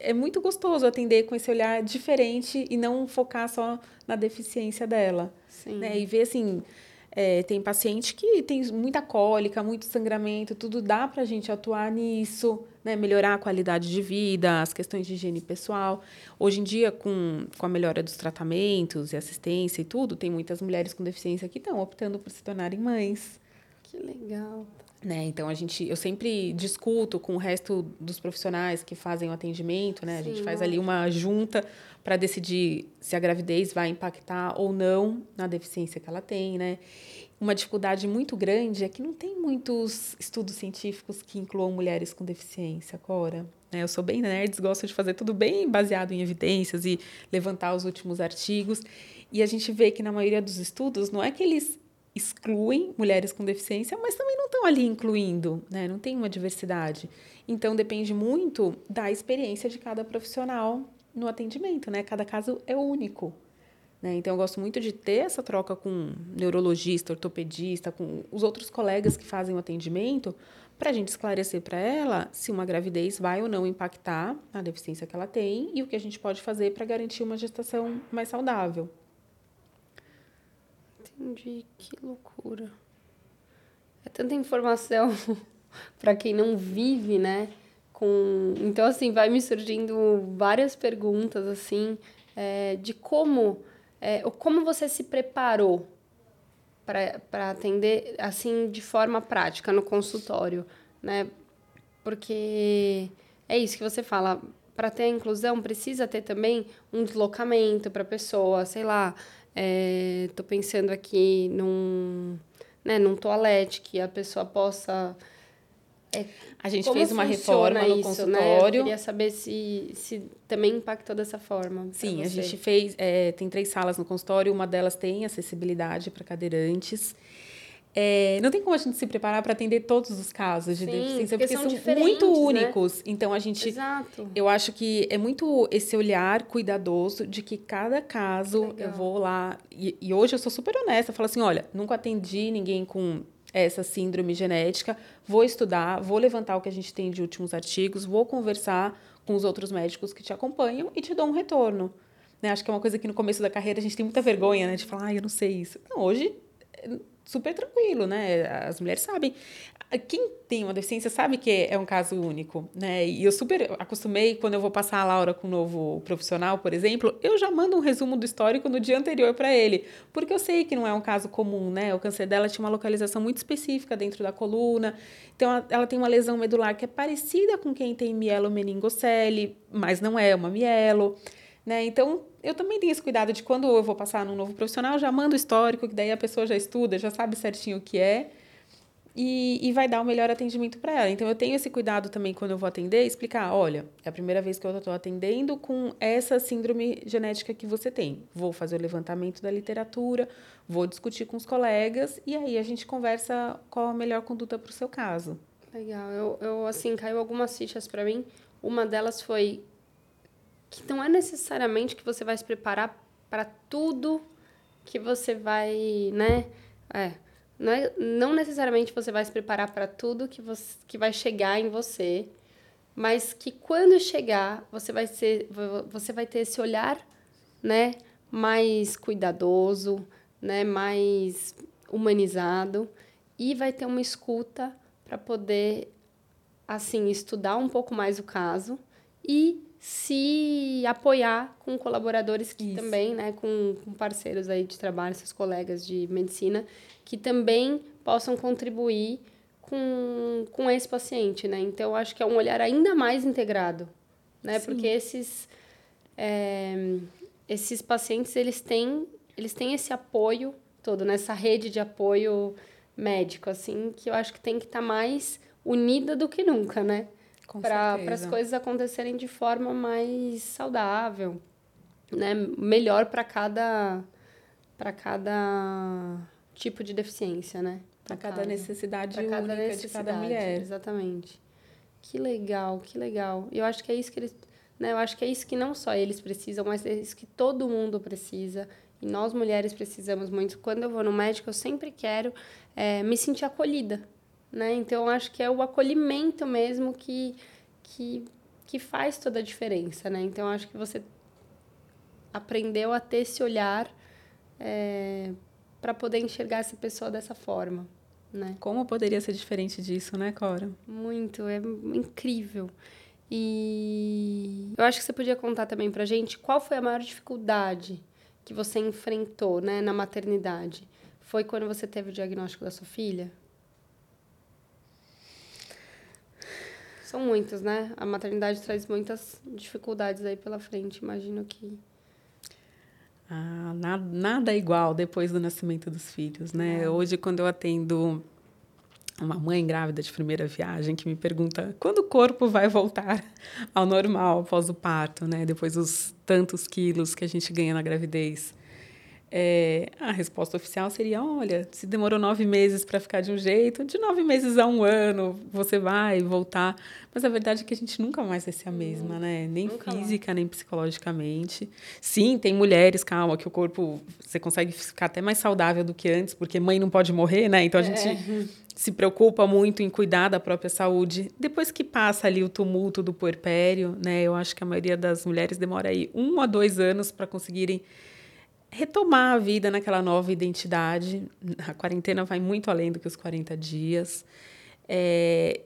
é muito gostoso atender com esse olhar diferente e não focar só na deficiência dela. Sim. Né? E ver assim, é, tem paciente que tem muita cólica, muito sangramento, tudo dá para a gente atuar nisso, né? melhorar a qualidade de vida, as questões de higiene pessoal. Hoje em dia, com, com a melhora dos tratamentos e assistência e tudo, tem muitas mulheres com deficiência que estão optando por se tornarem mães. Que legal. Né? Então a gente, eu sempre discuto com o resto dos profissionais que fazem o atendimento, né? Sim, a gente faz ali uma junta para decidir se a gravidez vai impactar ou não na deficiência que ela tem, né? Uma dificuldade muito grande é que não tem muitos estudos científicos que incluam mulheres com deficiência, Cora. Né? Eu sou bem nerd, gosto de fazer tudo bem baseado em evidências e levantar os últimos artigos. E a gente vê que na maioria dos estudos não é que eles excluem mulheres com deficiência, mas também não estão ali incluindo, né? Não tem uma diversidade. Então depende muito da experiência de cada profissional no atendimento, né? Cada caso é único. Né? Então eu gosto muito de ter essa troca com neurologista, ortopedista, com os outros colegas que fazem o atendimento, para a gente esclarecer para ela se uma gravidez vai ou não impactar a deficiência que ela tem e o que a gente pode fazer para garantir uma gestação mais saudável. Entendi, que loucura. É tanta informação para quem não vive, né? Com... Então, assim, vai me surgindo várias perguntas, assim, é, de como, é, como você se preparou para atender, assim, de forma prática no consultório, né? Porque é isso que você fala, para ter a inclusão precisa ter também um deslocamento para a pessoa, sei lá, Estou é, pensando aqui num, né, num toalete que a pessoa possa. É, a gente fez uma reforma no isso, consultório. Né? Eu queria saber se, se também impactou dessa forma. Sim, a gente fez. É, tem três salas no consultório, uma delas tem acessibilidade para cadeirantes. É, não tem como a gente se preparar para atender todos os casos de Sim, deficiência, porque, porque são, são muito né? únicos. Né? Então a gente. Exato. Eu acho que é muito esse olhar cuidadoso de que cada caso Legal. eu vou lá. E, e, hoje eu sou super honesta, falo assim: olha, nunca atendi ninguém com essa síndrome genética, vou estudar, vou levantar o que a gente tem de últimos artigos, vou conversar com os outros médicos que te acompanham e te dou um retorno. Né? Acho que é uma coisa que no começo da carreira a gente tem muita vergonha né? de falar, ah, eu não sei isso. Não, hoje super tranquilo, né? As mulheres sabem. Quem tem uma deficiência sabe que é um caso único, né? E eu super acostumei, quando eu vou passar a Laura com um novo profissional, por exemplo, eu já mando um resumo do histórico no dia anterior para ele, porque eu sei que não é um caso comum, né? O câncer dela tinha uma localização muito específica dentro da coluna, então ela tem uma lesão medular que é parecida com quem tem mielo meningocele, mas não é uma mielo. Né? Então, eu também tenho esse cuidado de quando eu vou passar num novo profissional, já mando o histórico, que daí a pessoa já estuda, já sabe certinho o que é. E, e vai dar o melhor atendimento para ela. Então, eu tenho esse cuidado também quando eu vou atender, explicar: olha, é a primeira vez que eu estou atendendo com essa síndrome genética que você tem. Vou fazer o levantamento da literatura, vou discutir com os colegas e aí a gente conversa qual a melhor conduta para o seu caso. Legal. Eu, eu, assim, caiu algumas fichas para mim. Uma delas foi que não é necessariamente que você vai se preparar para tudo que você vai, né? É, não, é, não necessariamente você vai se preparar para tudo que, você, que vai chegar em você, mas que quando chegar, você vai, ser, você vai ter esse olhar, né? Mais cuidadoso, né? Mais humanizado e vai ter uma escuta para poder, assim, estudar um pouco mais o caso e se apoiar com colaboradores que Isso. também, né, com, com, parceiros aí de trabalho, seus colegas de medicina, que também possam contribuir com, com esse paciente, né? Então, acho que é um olhar ainda mais integrado, né? Sim. Porque esses, é, esses pacientes, eles têm, eles têm esse apoio todo, nessa rede de apoio médico, assim, que eu acho que tem que estar tá mais unida do que nunca, né? Para as coisas acontecerem de forma mais saudável, né? Melhor para cada para cada tipo de deficiência, né? Para cada necessidade pra cada única necessidade, de cada mulher. Exatamente. Que legal, que legal. Eu acho que é isso que eles, né? Eu acho que é isso que não só eles precisam, mas é isso que todo mundo precisa. E nós mulheres precisamos muito. Quando eu vou no médico, eu sempre quero é, me sentir acolhida, né? Então, acho que é o acolhimento mesmo que, que, que faz toda a diferença, né? Então, acho que você aprendeu a ter esse olhar é, para poder enxergar essa pessoa dessa forma, né? Como poderia ser diferente disso, né, Cora? Muito, é incrível. E eu acho que você podia contar também pra gente qual foi a maior dificuldade que você enfrentou, né, na maternidade. Foi quando você teve o diagnóstico da sua filha? São muitos, né? A maternidade traz muitas dificuldades aí pela frente, imagino que. Ah, nada, nada é igual depois do nascimento dos filhos, né? É. Hoje, quando eu atendo uma mãe grávida de primeira viagem que me pergunta quando o corpo vai voltar ao normal após o parto, né? Depois dos tantos quilos que a gente ganha na gravidez. É, a resposta oficial seria: olha, se demorou nove meses para ficar de um jeito, de nove meses a um ano você vai voltar. Mas a verdade é que a gente nunca mais vai ser a mesma, né? Nem física, nem psicologicamente. Sim, tem mulheres, calma, que o corpo você consegue ficar até mais saudável do que antes, porque mãe não pode morrer, né? Então a gente é. se preocupa muito em cuidar da própria saúde. Depois que passa ali o tumulto do puerpério, né? Eu acho que a maioria das mulheres demora aí um a dois anos para conseguirem retomar a vida naquela nova identidade. A quarentena vai muito além do que os 40 dias. É,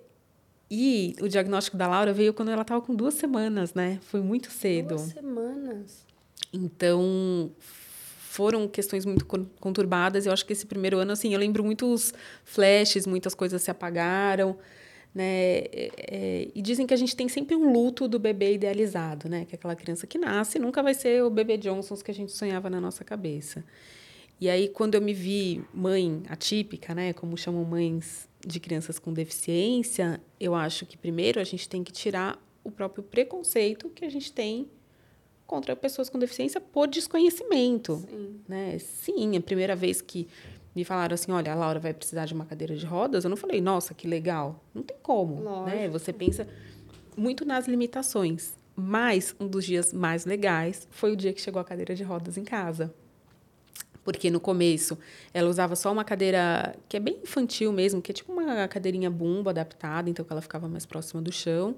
e o diagnóstico da Laura veio quando ela estava com duas semanas, né? Foi muito cedo. Duas semanas. Então, foram questões muito conturbadas. Eu acho que esse primeiro ano, assim, eu lembro muitos flashes, muitas coisas se apagaram né? É, é, e dizem que a gente tem sempre um luto do bebê idealizado, né? Que é aquela criança que nasce nunca vai ser o bebê Johnsons que a gente sonhava na nossa cabeça. E aí, quando eu me vi mãe atípica, né? Como chamam mães de crianças com deficiência, eu acho que primeiro a gente tem que tirar o próprio preconceito que a gente tem contra pessoas com deficiência por desconhecimento. Sim. Né? Sim, é a primeira vez que me falaram assim, olha, a Laura vai precisar de uma cadeira de rodas, eu não falei, nossa, que legal. Não tem como, né? Lógico. né? Você pensa muito nas limitações. Mas um dos dias mais legais foi o dia que chegou a cadeira de rodas em casa. Porque no começo ela usava só uma cadeira que é bem infantil mesmo, que é tipo uma cadeirinha bumbo adaptada, então que ela ficava mais próxima do chão.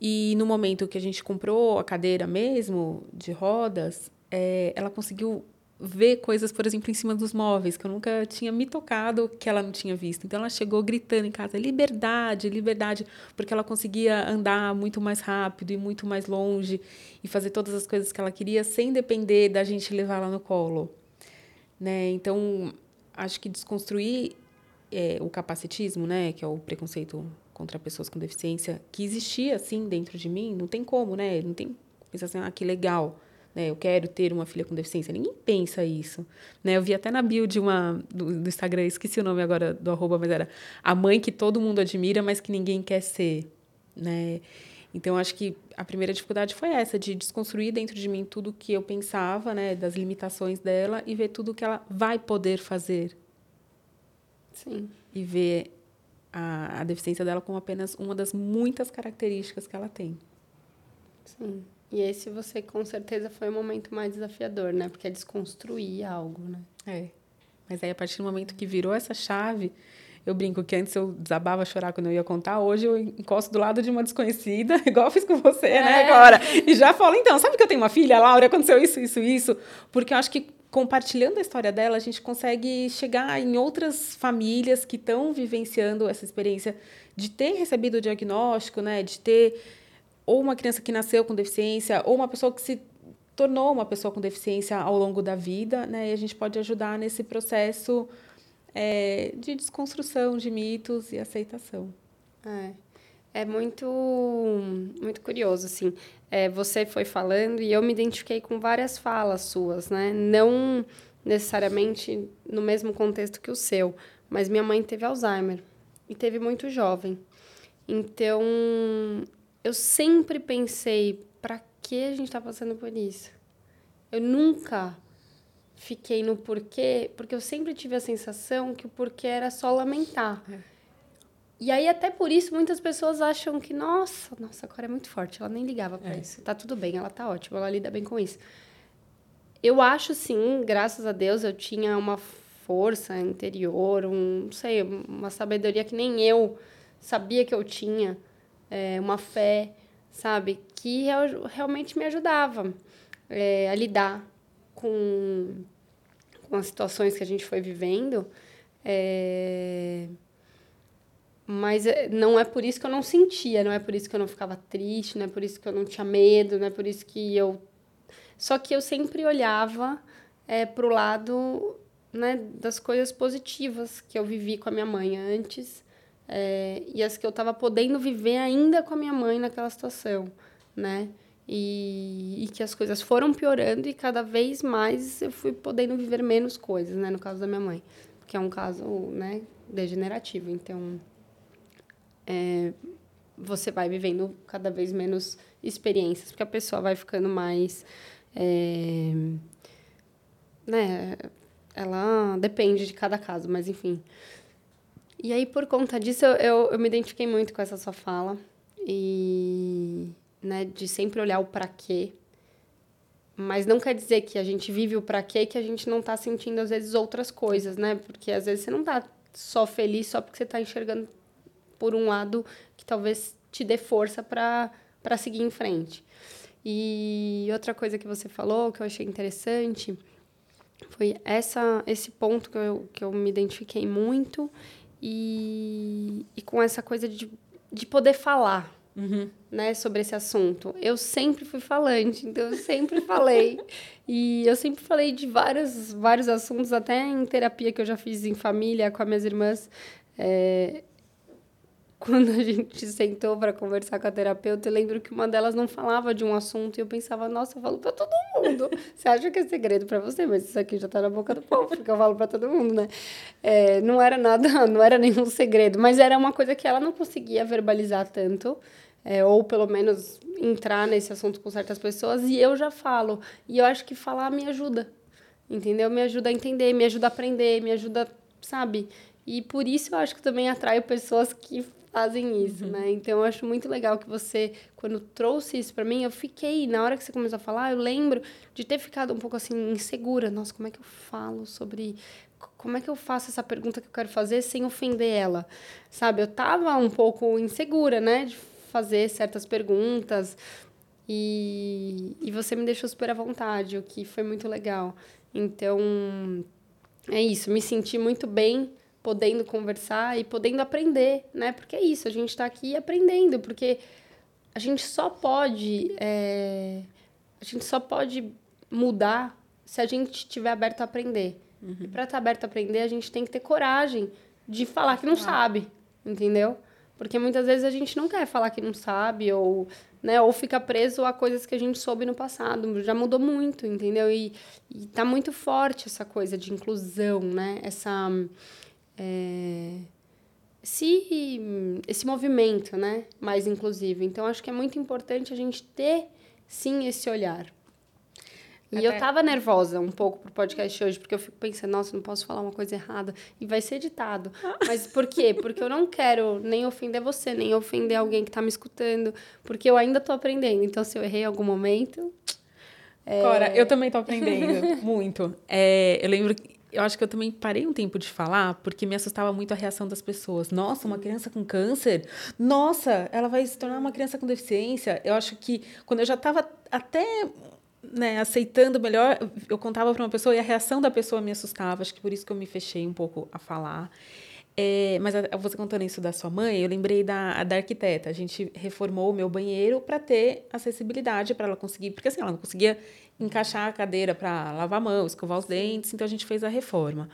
E no momento que a gente comprou a cadeira mesmo de rodas, é, ela conseguiu ver coisas, por exemplo, em cima dos móveis, que eu nunca tinha me tocado, que ela não tinha visto. Então ela chegou gritando em casa: liberdade, liberdade, porque ela conseguia andar muito mais rápido e muito mais longe e fazer todas as coisas que ela queria sem depender da gente levar ela no colo. Né? Então, acho que desconstruir é, o capacitismo, né, que é o preconceito contra pessoas com deficiência, que existia assim dentro de mim, não tem como, né? Não tem pensar assim, ah, que legal né? Eu quero ter uma filha com deficiência. Ninguém pensa isso, né? Eu vi até na bio de uma do, do Instagram, esqueci o nome agora do arroba, mas era a mãe que todo mundo admira, mas que ninguém quer ser, né? Então acho que a primeira dificuldade foi essa de desconstruir dentro de mim tudo que eu pensava, né, das limitações dela e ver tudo que ela vai poder fazer. Sim. E ver a, a deficiência dela como apenas uma das muitas características que ela tem. Sim. E esse você com certeza foi o momento mais desafiador, né? Porque é desconstruir algo, né? É. Mas aí a partir do momento que virou essa chave, eu brinco que antes eu desabava a chorar quando eu ia contar, hoje eu encosto do lado de uma desconhecida, igual eu fiz com você, né, é. né, agora. E já falo, então, sabe que eu tenho uma filha, Laura, aconteceu isso, isso, isso? Porque eu acho que compartilhando a história dela, a gente consegue chegar em outras famílias que estão vivenciando essa experiência de ter recebido o diagnóstico, né, de ter ou uma criança que nasceu com deficiência, ou uma pessoa que se tornou uma pessoa com deficiência ao longo da vida, né? E a gente pode ajudar nesse processo é, de desconstrução de mitos e aceitação. É, é muito, muito curioso, assim. É, você foi falando e eu me identifiquei com várias falas suas, né? Não necessariamente no mesmo contexto que o seu, mas minha mãe teve Alzheimer e teve muito jovem. Então, eu sempre pensei, para que a gente está passando por isso? Eu nunca fiquei no porquê, porque eu sempre tive a sensação que o porquê era só lamentar. É. E aí, até por isso, muitas pessoas acham que, nossa, nossa, a Cora é muito forte, ela nem ligava para é. isso. Tá tudo bem, ela tá ótima, ela lida bem com isso. Eu acho, sim, graças a Deus, eu tinha uma força interior, um, não sei, uma sabedoria que nem eu sabia que eu tinha, é, uma fé, sabe, que realmente me ajudava é, a lidar com, com as situações que a gente foi vivendo. É, mas é, não é por isso que eu não sentia, não é por isso que eu não ficava triste, não é por isso que eu não tinha medo, não é por isso que eu. Só que eu sempre olhava é, para o lado né, das coisas positivas que eu vivi com a minha mãe antes é, e as que eu estava podendo viver ainda com a minha mãe naquela situação, né? E, e, que as coisas foram piorando e cada vez mais eu fui podendo viver menos coisas, né? No caso da minha mãe, que é um caso, né, degenerativo. Então, é, você vai vivendo cada vez menos experiências, porque a pessoa vai ficando mais, é, né? Ela depende de cada caso, mas enfim. E aí, por conta disso, eu, eu, eu me identifiquei muito com essa sua fala. E né, de sempre olhar o para quê. Mas não quer dizer que a gente vive o para quê que a gente não está sentindo, às vezes, outras coisas, né? Porque às vezes você não está só feliz só porque você está enxergando por um lado que talvez te dê força para seguir em frente. E outra coisa que você falou que eu achei interessante foi essa, esse ponto que eu, que eu me identifiquei muito e, e com essa coisa de, de poder falar, uhum. né, sobre esse assunto. Eu sempre fui falante, então eu sempre falei. e eu sempre falei de vários, vários assuntos, até em terapia que eu já fiz em família com as minhas irmãs. É, quando a gente sentou para conversar com a terapeuta, eu lembro que uma delas não falava de um assunto e eu pensava, nossa, eu falo para todo mundo. Você acha que é segredo para você, mas isso aqui já tá na boca do povo, porque eu falo para todo mundo, né? É, não era nada, não era nenhum segredo, mas era uma coisa que ela não conseguia verbalizar tanto. É, ou pelo menos entrar nesse assunto com certas pessoas, e eu já falo. E eu acho que falar me ajuda, entendeu? Me ajuda a entender, me ajuda a aprender, me ajuda, sabe? E por isso eu acho que também atraio pessoas que fazem isso, uhum. né? Então eu acho muito legal que você, quando trouxe isso para mim, eu fiquei, na hora que você começou a falar, eu lembro de ter ficado um pouco assim insegura. Nossa, como é que eu falo sobre como é que eu faço essa pergunta que eu quero fazer sem ofender ela? Sabe, eu tava um pouco insegura, né, de fazer certas perguntas. E, e você me deixou super à vontade, o que foi muito legal. Então, é isso, me senti muito bem podendo conversar e podendo aprender, né? Porque é isso, a gente está aqui aprendendo, porque a gente só pode é, a gente só pode mudar se a gente estiver aberto a aprender. Uhum. E para estar tá aberto a aprender, a gente tem que ter coragem de falar que não sabe, entendeu? Porque muitas vezes a gente não quer falar que não sabe ou, né, ou fica preso a coisas que a gente soube no passado. Já mudou muito, entendeu? E, e tá muito forte essa coisa de inclusão, né? Essa é, esse, esse movimento né, mais inclusivo. Então, acho que é muito importante a gente ter, sim, esse olhar. E Até... eu tava nervosa um pouco pro podcast hoje, porque eu fico pensando, nossa, não posso falar uma coisa errada. E vai ser editado. Mas por quê? Porque eu não quero nem ofender você, nem ofender alguém que tá me escutando. Porque eu ainda tô aprendendo. Então, se eu errei em algum momento. É... Cora, eu também tô aprendendo muito. É, eu lembro que eu acho que eu também parei um tempo de falar porque me assustava muito a reação das pessoas. Nossa, uma criança com câncer? Nossa, ela vai se tornar uma criança com deficiência? Eu acho que quando eu já estava até né, aceitando melhor, eu contava para uma pessoa e a reação da pessoa me assustava. Acho que por isso que eu me fechei um pouco a falar. É, mas a, você contando isso da sua mãe, eu lembrei da, da arquiteta. A gente reformou o meu banheiro para ter acessibilidade para ela conseguir, porque assim, ela não conseguia encaixar a cadeira para lavar a mão, escovar os dentes, então a gente fez a reforma.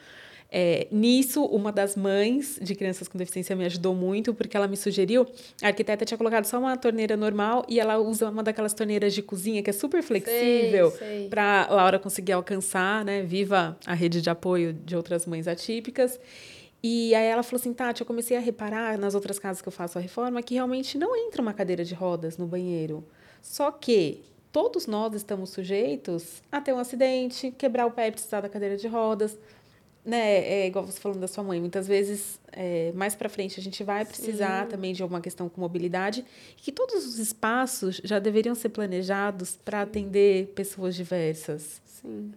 É, nisso, uma das mães de crianças com deficiência me ajudou muito, porque ela me sugeriu. A arquiteta tinha colocado só uma torneira normal e ela usa uma daquelas torneiras de cozinha que é super flexível para Laura conseguir alcançar, né? Viva a rede de apoio de outras mães atípicas. E aí ela falou assim, Tati, eu comecei a reparar nas outras casas que eu faço a reforma que realmente não entra uma cadeira de rodas no banheiro. Só que todos nós estamos sujeitos a ter um acidente, quebrar o pé precisar da cadeira de rodas né, é igual você falando da sua mãe, muitas vezes é, mais para frente a gente vai precisar Sim. também de alguma questão com mobilidade e que todos os espaços já deveriam ser planejados para atender pessoas diversas. Sim.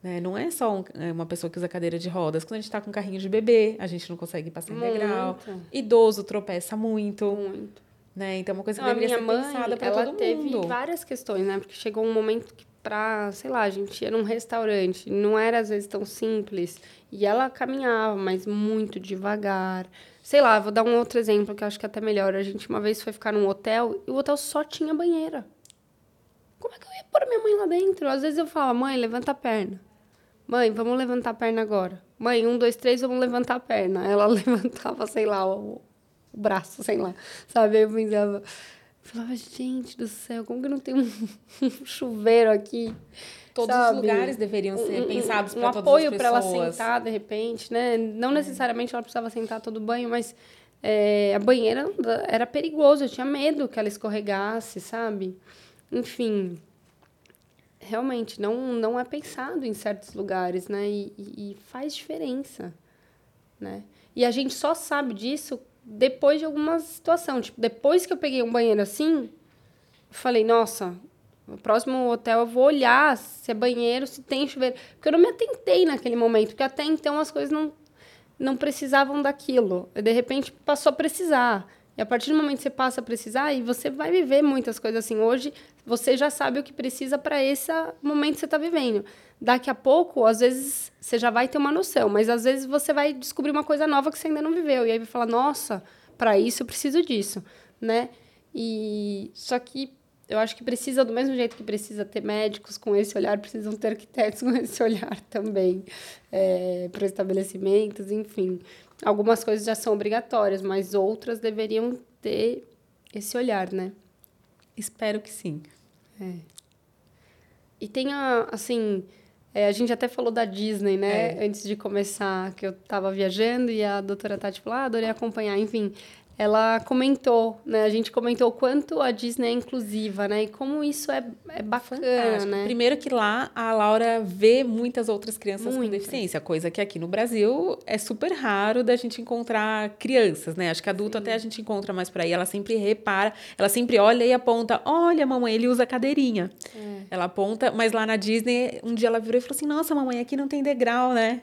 Né? Não é só um, é uma pessoa que usa cadeira de rodas. Quando a gente está com um carrinho de bebê, a gente não consegue passar em degrau. Idoso tropeça muito. Muito. Né? Então, é uma coisa que não, deveria ser mãe, pensada para todo mundo. Ela teve várias questões, né? Porque chegou um momento que para, sei lá, a gente ia num restaurante, não era às vezes tão simples. E ela caminhava, mas muito devagar. Sei lá, vou dar um outro exemplo que eu acho que é até melhor. A gente uma vez foi ficar num hotel e o hotel só tinha banheira. Como é que eu ia pôr minha mãe lá dentro? Às vezes eu falava, mãe, levanta a perna. Mãe, vamos levantar a perna agora. Mãe, um, dois, três, vamos levantar a perna. Ela levantava, sei lá, o, o braço, sei lá. Sabe? Aí eu pensava, falava, gente do céu, como que não tem um, um chuveiro aqui? Todos sabe? os lugares deveriam ser um, pensados para um todas as pessoas. Um apoio para ela sentar, de repente, né? Não necessariamente ela precisava sentar todo banho, mas é, a banheira era perigoso, eu tinha medo que ela escorregasse, sabe? Enfim, realmente não, não é pensado em certos lugares, né? E, e, e faz diferença, né? E a gente só sabe disso depois de alguma situação. Tipo, depois que eu peguei um banheiro assim, eu falei, nossa, no próximo hotel eu vou olhar se é banheiro, se tem chuveiro. Porque eu não me atentei naquele momento, porque até então as coisas não, não precisavam daquilo. E de repente passou a precisar. E a partir do momento que você passa a precisar, e você vai viver muitas coisas assim. Hoje, você já sabe o que precisa para esse momento que você está vivendo. Daqui a pouco, às vezes, você já vai ter uma noção, mas às vezes você vai descobrir uma coisa nova que você ainda não viveu. E aí vai falar, nossa, para isso eu preciso disso, né? E só que eu acho que precisa, do mesmo jeito que precisa ter médicos com esse olhar, precisam ter arquitetos com esse olhar também, é, para estabelecimentos, enfim algumas coisas já são obrigatórias, mas outras deveriam ter esse olhar, né? Espero que sim. É. E tem a, assim, é, a gente até falou da Disney, né? É. Antes de começar, que eu estava viajando e a doutora Tati falou, ah, adorei acompanhar. Enfim, ela comentou, né? A gente comentou o quanto a Disney é inclusiva, né? E como isso é, é bacana, Fantástico. né? Primeiro que lá a Laura vê muitas outras crianças com deficiência, coisa que aqui no Brasil é super raro da gente encontrar crianças, né? Acho que adulto Sim. até a gente encontra mais por aí. Ela sempre repara, ela sempre olha e aponta: olha, mamãe, ele usa cadeirinha. É. Ela aponta, mas lá na Disney, um dia ela virou e falou assim: nossa, mamãe, aqui não tem degrau, né?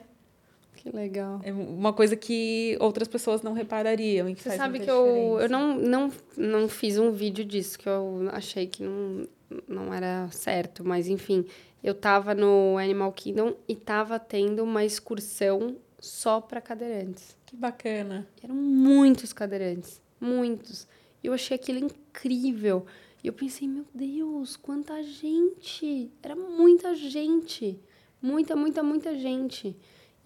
Que legal. É uma coisa que outras pessoas não reparariam. Você sabe que eu, eu não, não, não fiz um vídeo disso, que eu achei que não, não era certo, mas enfim. Eu tava no Animal Kingdom e tava tendo uma excursão só para cadeirantes. Que bacana. Eram muitos cadeirantes, muitos. Eu achei aquilo incrível. E eu pensei, meu Deus, quanta gente! Era muita gente. Muita, muita, muita gente.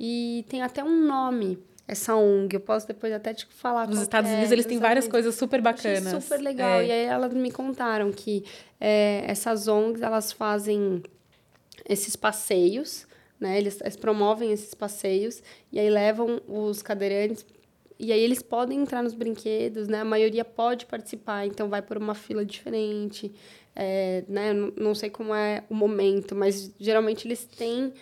E tem até um nome, essa ONG. Eu posso depois até te falar. Nos Estados é, Unidos eles têm várias coisas super bacanas. Achei super legal. É. E aí elas me contaram que é, essas ONGs elas fazem esses passeios, né? Eles, eles promovem esses passeios e aí levam os cadeirantes e aí eles podem entrar nos brinquedos, né? A maioria pode participar, então vai por uma fila diferente, é, né? Não, não sei como é o momento, mas geralmente eles têm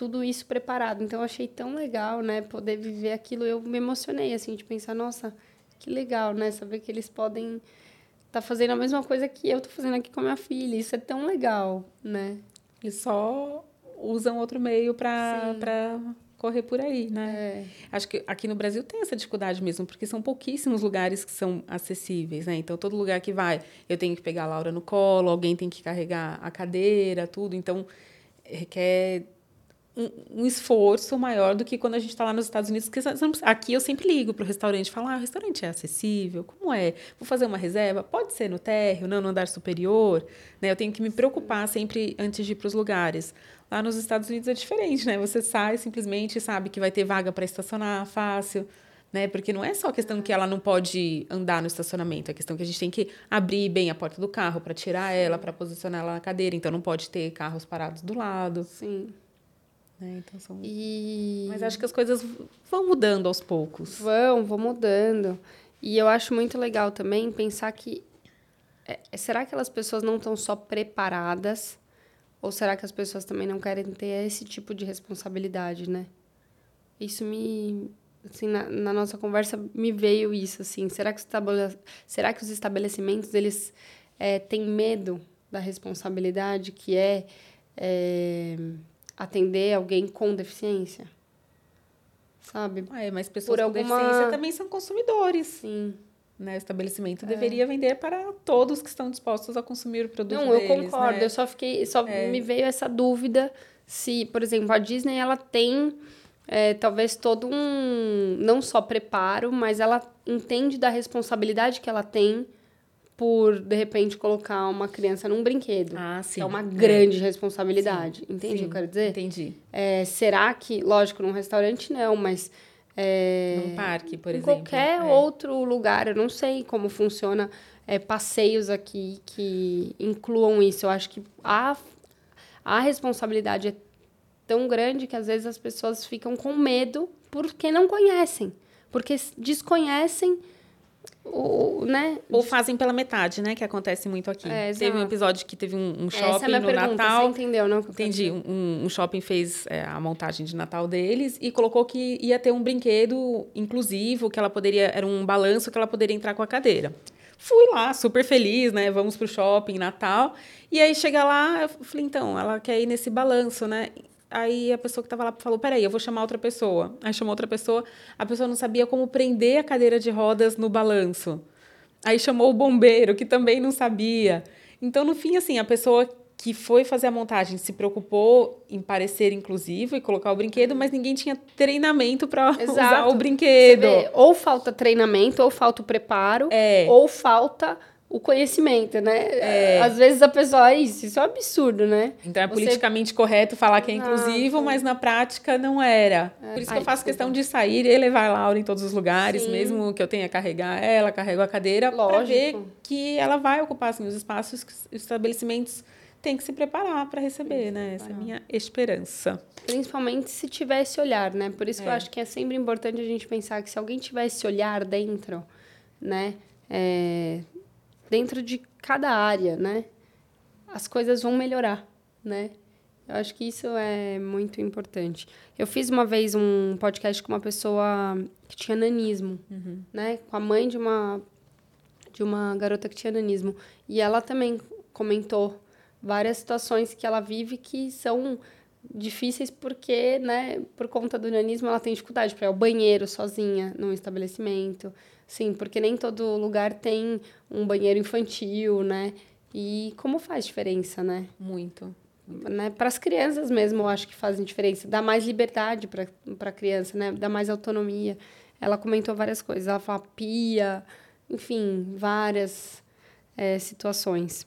tudo isso preparado. Então eu achei tão legal, né, poder viver aquilo. Eu me emocionei assim de pensar, nossa, que legal, né, saber que eles podem estar tá fazendo a mesma coisa que eu estou fazendo aqui com a minha filha. Isso é tão legal, né? Eles só usam outro meio para para correr por aí, né? É. Acho que aqui no Brasil tem essa dificuldade mesmo, porque são pouquíssimos lugares que são acessíveis, né? Então, todo lugar que vai, eu tenho que pegar a Laura no colo, alguém tem que carregar a cadeira, tudo. Então, requer um, um, esforço maior do que quando a gente está lá nos Estados Unidos. Porque aqui eu sempre ligo para o restaurante e falo: ah, o restaurante é acessível? Como é? Vou fazer uma reserva? Pode ser no térreo, não no andar superior? Né? Eu tenho que me preocupar sempre antes de ir para os lugares. Lá nos Estados Unidos é diferente, né? Você sai simplesmente sabe que vai ter vaga para estacionar fácil. Né? Porque não é só a questão que ela não pode andar no estacionamento, é a questão que a gente tem que abrir bem a porta do carro para tirar ela, para posicionar ela na cadeira, então não pode ter carros parados do lado. Sim. Né? Então são... e... Mas acho que as coisas vão mudando aos poucos. Vão, vão mudando. E eu acho muito legal também pensar que é, será que aquelas pessoas não estão só preparadas ou será que as pessoas também não querem ter esse tipo de responsabilidade, né? Isso me assim na, na nossa conversa me veio isso assim. Será que, será que os estabelecimentos eles é, têm medo da responsabilidade que é, é atender alguém com deficiência. Sabe? Ah, é, mas pessoas Por com alguma... deficiência também são consumidores. Sim. Né? O estabelecimento é. deveria vender para todos que estão dispostos a consumir o produto Não, deles, eu concordo. Né? Eu só fiquei... Só é. me veio essa dúvida se, por exemplo, a Disney, ela tem... É, talvez todo um... Não só preparo, mas ela entende da responsabilidade que ela tem por, de repente, colocar uma criança num brinquedo. Ah, sim. É uma grande é. responsabilidade. Sim. Entende o que eu quero dizer? Entendi. É, será que, lógico, num restaurante não, mas. É, num parque, por em exemplo. Em qualquer é. outro lugar, eu não sei como funciona é, passeios aqui que incluam isso. Eu acho que a, a responsabilidade é tão grande que às vezes as pessoas ficam com medo porque não conhecem. Porque desconhecem o, né? Ou fazem pela metade, né? Que acontece muito aqui. É, teve um episódio que teve um, um shopping Essa é a minha no pergunta, Natal. Você entendeu, não? Entendi. Um, um, shopping fez é, a montagem de Natal deles e colocou que ia ter um brinquedo inclusivo, que ela poderia. Era um balanço que ela poderia entrar com a cadeira. Fui lá, super feliz, né? Vamos pro shopping, Natal. E aí chega lá, eu falei, então, ela quer ir nesse balanço, né? Aí a pessoa que estava lá falou: peraí, eu vou chamar outra pessoa. Aí chamou outra pessoa, a pessoa não sabia como prender a cadeira de rodas no balanço. Aí chamou o bombeiro, que também não sabia. Então, no fim, assim, a pessoa que foi fazer a montagem se preocupou em parecer inclusivo e colocar o brinquedo, mas ninguém tinha treinamento para usar o brinquedo. ou falta treinamento, ou falta o preparo, é. ou falta o conhecimento, né? É. Às vezes a pessoa, ah, isso, isso é um absurdo, né? Então é Você... politicamente correto falar que é inclusivo, ah, mas na prática não era. É. Por isso Ai, que eu faço questão de sair e levar a Laura em todos os lugares, Sim. mesmo que eu tenha que carregar ela, carrego a cadeira, para ver que ela vai ocupar assim, os espaços que os estabelecimentos têm que se preparar para receber, né? Essa é a minha esperança. Principalmente se tiver esse olhar, né? Por isso é. que eu é. acho que é sempre importante a gente pensar que se alguém tiver esse olhar dentro, né? É, dentro de cada área, né? As coisas vão melhorar, né? Eu acho que isso é muito importante. Eu fiz uma vez um podcast com uma pessoa que tinha nanismo, uhum. né? Com a mãe de uma de uma garota que tinha nanismo e ela também comentou várias situações que ela vive que são difíceis porque, né, por conta do nanismo ela tem dificuldade para ir ao banheiro sozinha num estabelecimento, Sim, porque nem todo lugar tem um banheiro infantil, né? E como faz diferença, né? Muito. Né? Para as crianças mesmo, eu acho que fazem diferença. Dá mais liberdade para a criança, né? Dá mais autonomia. Ela comentou várias coisas. Ela fala pia, enfim, várias é, situações.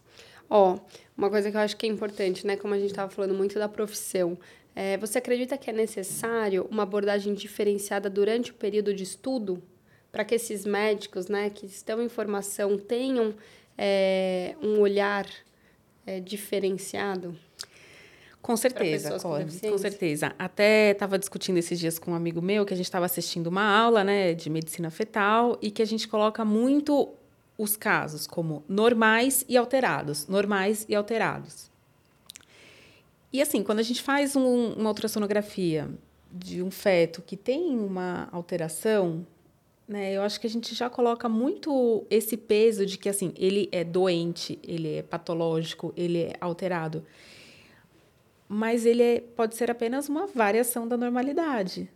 Ó, uma coisa que eu acho que é importante, né? Como a gente estava falando muito da profissão. É, você acredita que é necessário uma abordagem diferenciada durante o período de estudo? Para que esses médicos, né, que estão em formação, tenham é, um olhar é, diferenciado? Com certeza, com, com, certeza. Até estava discutindo esses dias com um amigo meu que a gente estava assistindo uma aula né, de medicina fetal e que a gente coloca muito os casos como normais e alterados, normais e alterados. E assim, quando a gente faz um, uma ultrassonografia de um feto que tem uma alteração, né? Eu acho que a gente já coloca muito esse peso de que assim ele é doente, ele é patológico, ele é alterado, mas ele é, pode ser apenas uma variação da normalidade.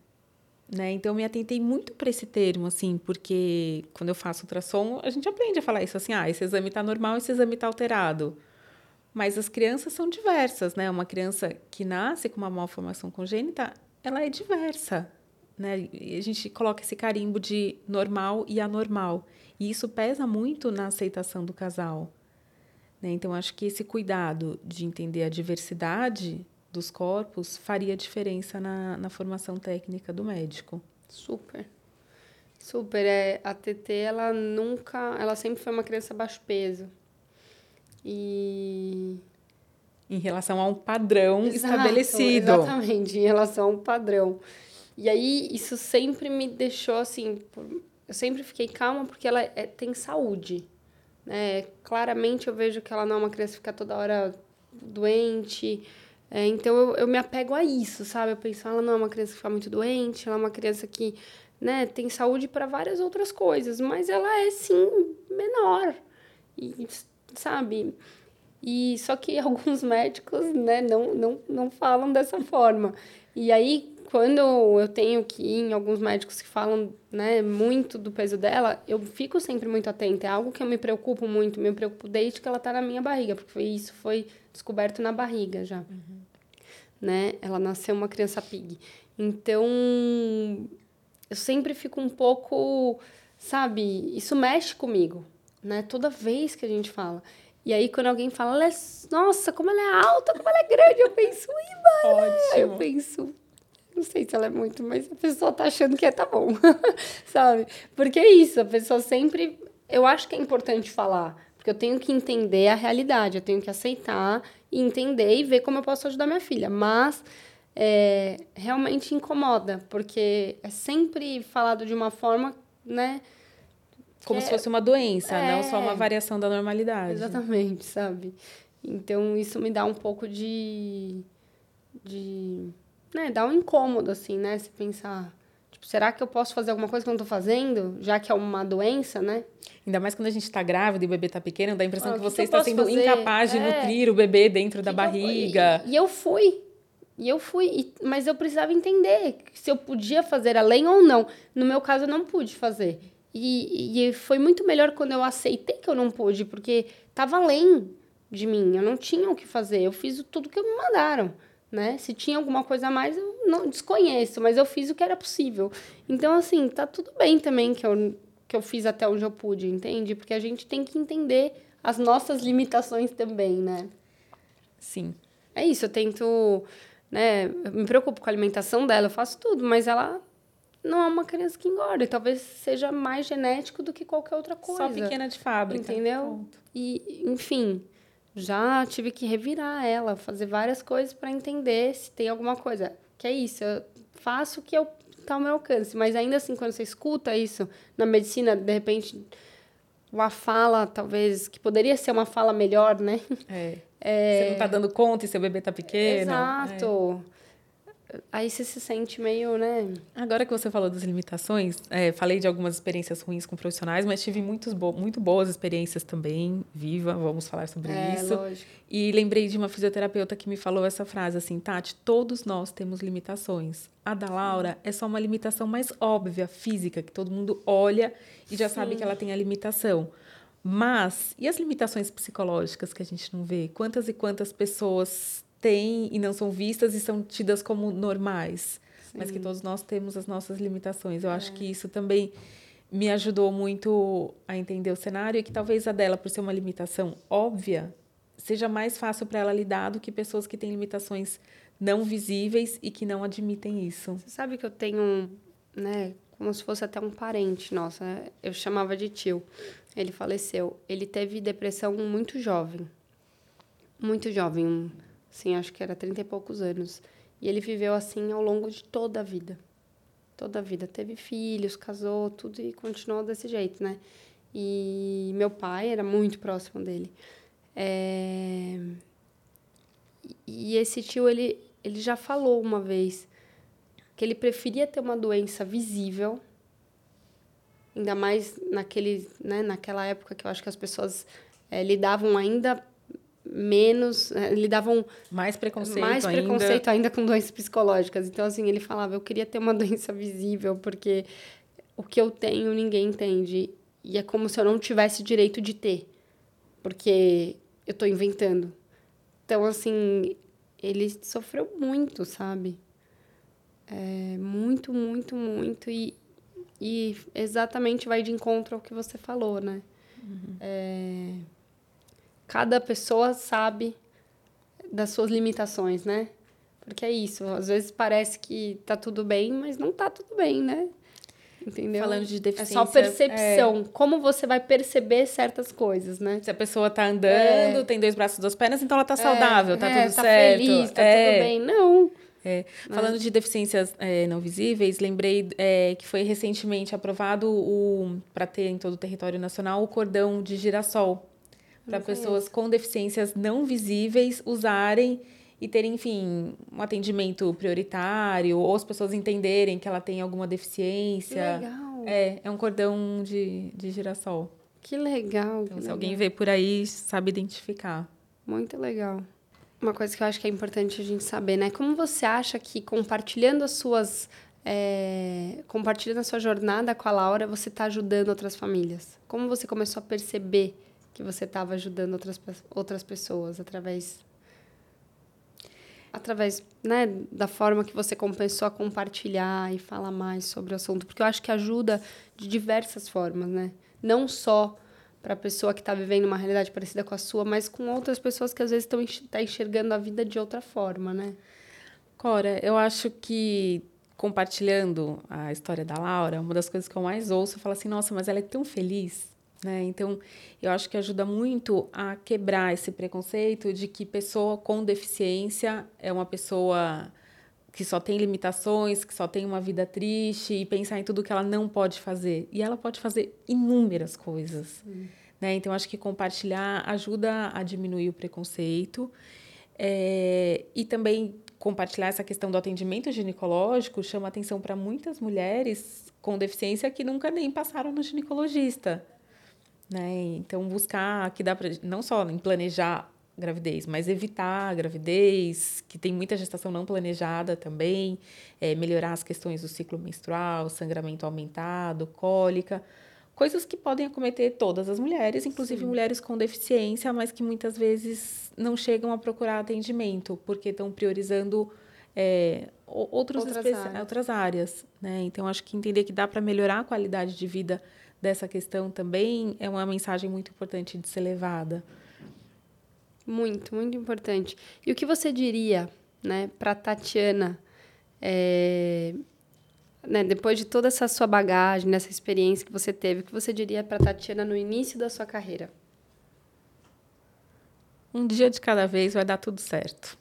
Né? Então, eu me atentei muito para esse termo, assim, porque quando eu faço ultrassom, a gente aprende a falar isso assim: ah, esse exame está normal, esse exame está alterado. Mas as crianças são diversas, né? Uma criança que nasce com uma malformação congênita, ela é diversa, né? E a gente coloca esse carimbo de normal e anormal. E isso pesa muito na aceitação do casal. Né? Então, acho que esse cuidado de entender a diversidade dos corpos faria diferença na, na formação técnica do médico. Super. Super. É, a TT, ela nunca. Ela sempre foi uma criança baixo peso. E. Em relação a um padrão Exato, estabelecido. Exatamente, em relação a um padrão. E aí, isso sempre me deixou assim. Eu sempre fiquei calma porque ela é, tem saúde. Né? Claramente eu vejo que ela não é uma criança que fica toda hora doente. É, então eu, eu me apego a isso, sabe? Eu penso, ela não é uma criança que fica muito doente, ela é uma criança que né, tem saúde para várias outras coisas, mas ela é sim menor. E, sabe? E só que alguns médicos, né, não, não, não falam dessa forma. E aí, quando eu tenho que ir em alguns médicos que falam, né, muito do peso dela, eu fico sempre muito atenta. É algo que eu me preocupo muito, me preocupo desde que ela tá na minha barriga, porque isso foi descoberto na barriga já. Uhum. Né? Ela nasceu uma criança pig. Então, eu sempre fico um pouco, sabe, isso mexe comigo, né? Toda vez que a gente fala. E aí, quando alguém fala, é, nossa, como ela é alta, como ela é grande, eu penso, Iba! Ótimo. Eu penso, não sei se ela é muito, mas a pessoa tá achando que é, tá bom, sabe? Porque é isso, a pessoa sempre. Eu acho que é importante falar, porque eu tenho que entender a realidade, eu tenho que aceitar e entender e ver como eu posso ajudar minha filha. Mas é, realmente incomoda, porque é sempre falado de uma forma, né? Como se fosse uma doença, é, não só uma variação da normalidade. Exatamente, sabe? Então, isso me dá um pouco de. de né, dá um incômodo, assim, né? Se pensar. Tipo, será que eu posso fazer alguma coisa que eu não tô fazendo, já que é uma doença, né? Ainda mais quando a gente está grávida e o bebê está pequeno, dá a impressão ah, que, que você está sendo fazer? incapaz de é. nutrir o bebê dentro que da barriga. Eu... E, e eu fui, e eu fui, mas eu precisava entender se eu podia fazer além ou não. No meu caso, eu não pude fazer. E, e foi muito melhor quando eu aceitei que eu não pude, porque estava além de mim. Eu não tinha o que fazer. Eu fiz tudo que me mandaram. Né? Se tinha alguma coisa a mais, eu não desconheço, mas eu fiz o que era possível. Então, assim, tá tudo bem também que eu, que eu fiz até onde eu pude, entende? Porque a gente tem que entender as nossas limitações também, né? Sim. É isso, eu tento né? Eu me preocupo com a alimentação dela, eu faço tudo, mas ela não é uma criança que engorda. E talvez seja mais genético do que qualquer outra coisa. Só pequena de fábrica. Entendeu? Ponto. E, enfim, já tive que revirar ela, fazer várias coisas para entender se tem alguma coisa. Que é isso, eu faço o que eu tá ao meu alcance. Mas ainda assim, quando você escuta isso na medicina, de repente, uma fala, talvez, que poderia ser uma fala melhor, né? É. É... Você não está dando conta e seu bebê está pequeno. Exato. É. Aí você se sente meio, né? Agora que você falou das limitações, é, falei de algumas experiências ruins com profissionais, mas tive muitos bo muito boas experiências também, viva, vamos falar sobre é, isso. Lógico. E lembrei de uma fisioterapeuta que me falou essa frase assim, Tati, todos nós temos limitações. A da Laura é só uma limitação mais óbvia, física, que todo mundo olha e já Sim. sabe que ela tem a limitação. Mas, e as limitações psicológicas que a gente não vê? Quantas e quantas pessoas têm e não são vistas e são tidas como normais? Sim. Mas que todos nós temos as nossas limitações. Eu é. acho que isso também me ajudou muito a entender o cenário e que talvez a dela, por ser uma limitação óbvia, seja mais fácil para ela lidar do que pessoas que têm limitações não visíveis e que não admitem isso. Você sabe que eu tenho, né, como se fosse até um parente nossa, eu chamava de tio. Ele faleceu. Ele teve depressão muito jovem. Muito jovem, assim, acho que era 30 e poucos anos. E ele viveu assim ao longo de toda a vida. Toda a vida. Teve filhos, casou, tudo e continuou desse jeito, né? E meu pai era muito próximo dele. É... E esse tio, ele, ele já falou uma vez que ele preferia ter uma doença visível ainda mais naquele, né, naquela época que eu acho que as pessoas é, lidavam ainda menos, é, lidavam mais preconceito mais ainda. preconceito ainda com doenças psicológicas. Então assim, ele falava, eu queria ter uma doença visível porque o que eu tenho ninguém entende e é como se eu não tivesse direito de ter, porque eu estou inventando. Então, assim, ele sofreu muito, sabe? É, muito, muito, muito. E, e exatamente vai de encontro ao que você falou, né? Uhum. É, cada pessoa sabe das suas limitações, né? Porque é isso, às vezes parece que tá tudo bem, mas não tá tudo bem, né? Entendeu? Falando de deficiência. É só percepção. É... Como você vai perceber certas coisas, né? Se a pessoa tá andando, é... tem dois braços, duas pernas, então ela tá saudável, tá é, tudo tá certo. Feliz, tá tudo é. bem. Não. É. Falando de deficiências é, não visíveis, lembrei é, que foi recentemente aprovado para ter em todo o território nacional o cordão de girassol para pessoas com deficiências não visíveis usarem e terem, enfim, um atendimento prioritário, ou as pessoas entenderem que ela tem alguma deficiência. Legal. É, é um cordão de, de girassol. Que legal. Então, que se legal. alguém vê por aí, sabe identificar. Muito legal. Uma coisa que eu acho que é importante a gente saber, né? Como você acha que compartilhando as suas. É, compartilhando a sua jornada com a Laura, você está ajudando outras famílias? Como você começou a perceber que você estava ajudando outras, outras pessoas através através né, da forma que você começou a compartilhar e falar mais sobre o assunto, porque eu acho que ajuda de diversas formas, né? Não só para a pessoa que está vivendo uma realidade parecida com a sua, mas com outras pessoas que às vezes estão tá enxergando a vida de outra forma, né? Cora, eu acho que compartilhando a história da Laura, uma das coisas que eu mais ouço, eu falo assim, nossa, mas ela é tão feliz. Né? Então, eu acho que ajuda muito a quebrar esse preconceito de que pessoa com deficiência é uma pessoa que só tem limitações, que só tem uma vida triste e pensar em tudo que ela não pode fazer. E ela pode fazer inúmeras coisas. Né? Então, acho que compartilhar ajuda a diminuir o preconceito. É, e também compartilhar essa questão do atendimento ginecológico chama atenção para muitas mulheres com deficiência que nunca nem passaram no ginecologista. Né? Então, buscar que dá para não só em planejar gravidez, mas evitar a gravidez, que tem muita gestação não planejada também, é, melhorar as questões do ciclo menstrual, sangramento aumentado, cólica, coisas que podem acometer todas as mulheres, inclusive Sim. mulheres com deficiência, mas que muitas vezes não chegam a procurar atendimento, porque estão priorizando é, outros outras, áreas. outras áreas. Né? Então, acho que entender que dá para melhorar a qualidade de vida dessa questão também é uma mensagem muito importante de ser levada. Muito, muito importante. E o que você diria, né, para Tatiana, é, né, depois de toda essa sua bagagem, nessa experiência que você teve, o que você diria para Tatiana no início da sua carreira? Um dia de cada vez vai dar tudo certo.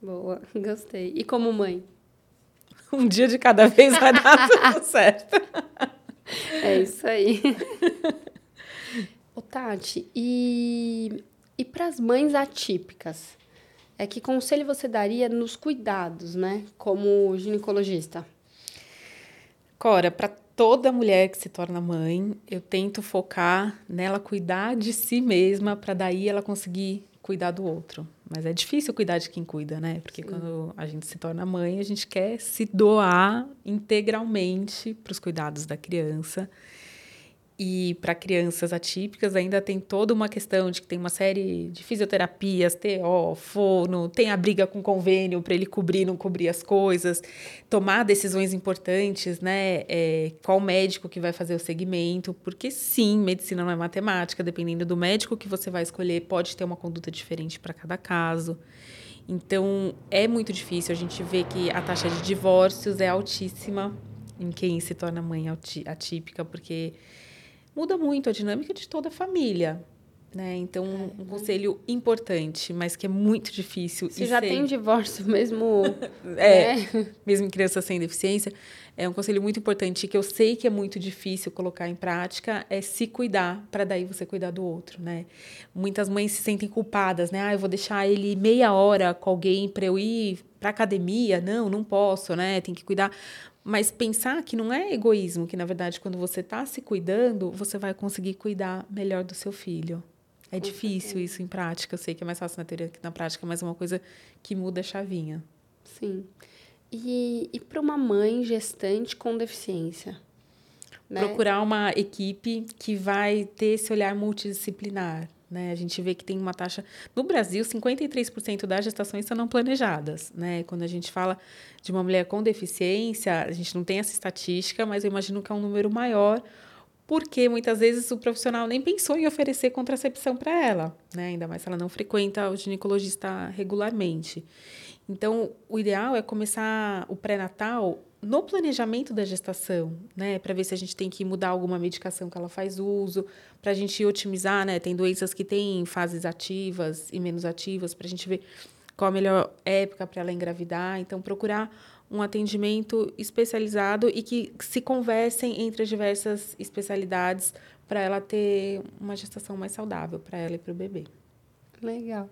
Boa, gostei. E como mãe? Um dia de cada vez vai dar tudo certo. É isso aí. Ô, Tati, e, e para as mães atípicas? É que conselho você daria nos cuidados, né? Como ginecologista? Cora, para toda mulher que se torna mãe, eu tento focar nela cuidar de si mesma para daí ela conseguir cuidar do outro. Mas é difícil cuidar de quem cuida, né? Porque Sim. quando a gente se torna mãe, a gente quer se doar integralmente para os cuidados da criança. E para crianças atípicas ainda tem toda uma questão de que tem uma série de fisioterapias, TO, fono, tem a briga com o convênio para ele cobrir, não cobrir as coisas, tomar decisões importantes, né? É, qual médico que vai fazer o segmento, porque sim, medicina não é matemática, dependendo do médico que você vai escolher, pode ter uma conduta diferente para cada caso. Então, é muito difícil. A gente vê que a taxa de divórcios é altíssima em quem se torna mãe atípica, porque muda muito a dinâmica de toda a família. Né? Então, é, um conselho importante, mas que é muito difícil. Se já tem divórcio mesmo. é, né? mesmo criança sem deficiência, é um conselho muito importante que eu sei que é muito difícil colocar em prática, é se cuidar, para daí você cuidar do outro, né? Muitas mães se sentem culpadas, né? Ah, eu vou deixar ele meia hora com alguém para eu ir para academia? Não, não posso, né? Tem que cuidar. Mas pensar que não é egoísmo, que na verdade, quando você está se cuidando, você vai conseguir cuidar melhor do seu filho. É difícil isso em prática. Eu sei que é mais fácil na teoria que na prática, mas é uma coisa que muda a chavinha. Sim. E, e para uma mãe gestante com deficiência? Né? Procurar uma equipe que vai ter esse olhar multidisciplinar. Né? A gente vê que tem uma taxa. No Brasil, 53% das gestações são não planejadas. Né? Quando a gente fala de uma mulher com deficiência, a gente não tem essa estatística, mas eu imagino que é um número maior, porque muitas vezes o profissional nem pensou em oferecer contracepção para ela, né? ainda mais se ela não frequenta o ginecologista regularmente. Então, o ideal é começar o pré-natal no planejamento da gestação, né, para ver se a gente tem que mudar alguma medicação que ela faz uso, para a gente otimizar, né, tem doenças que têm fases ativas e menos ativas, para a gente ver qual a melhor época para ela engravidar. Então, procurar um atendimento especializado e que se conversem entre as diversas especialidades para ela ter uma gestação mais saudável para ela e para o bebê. Legal.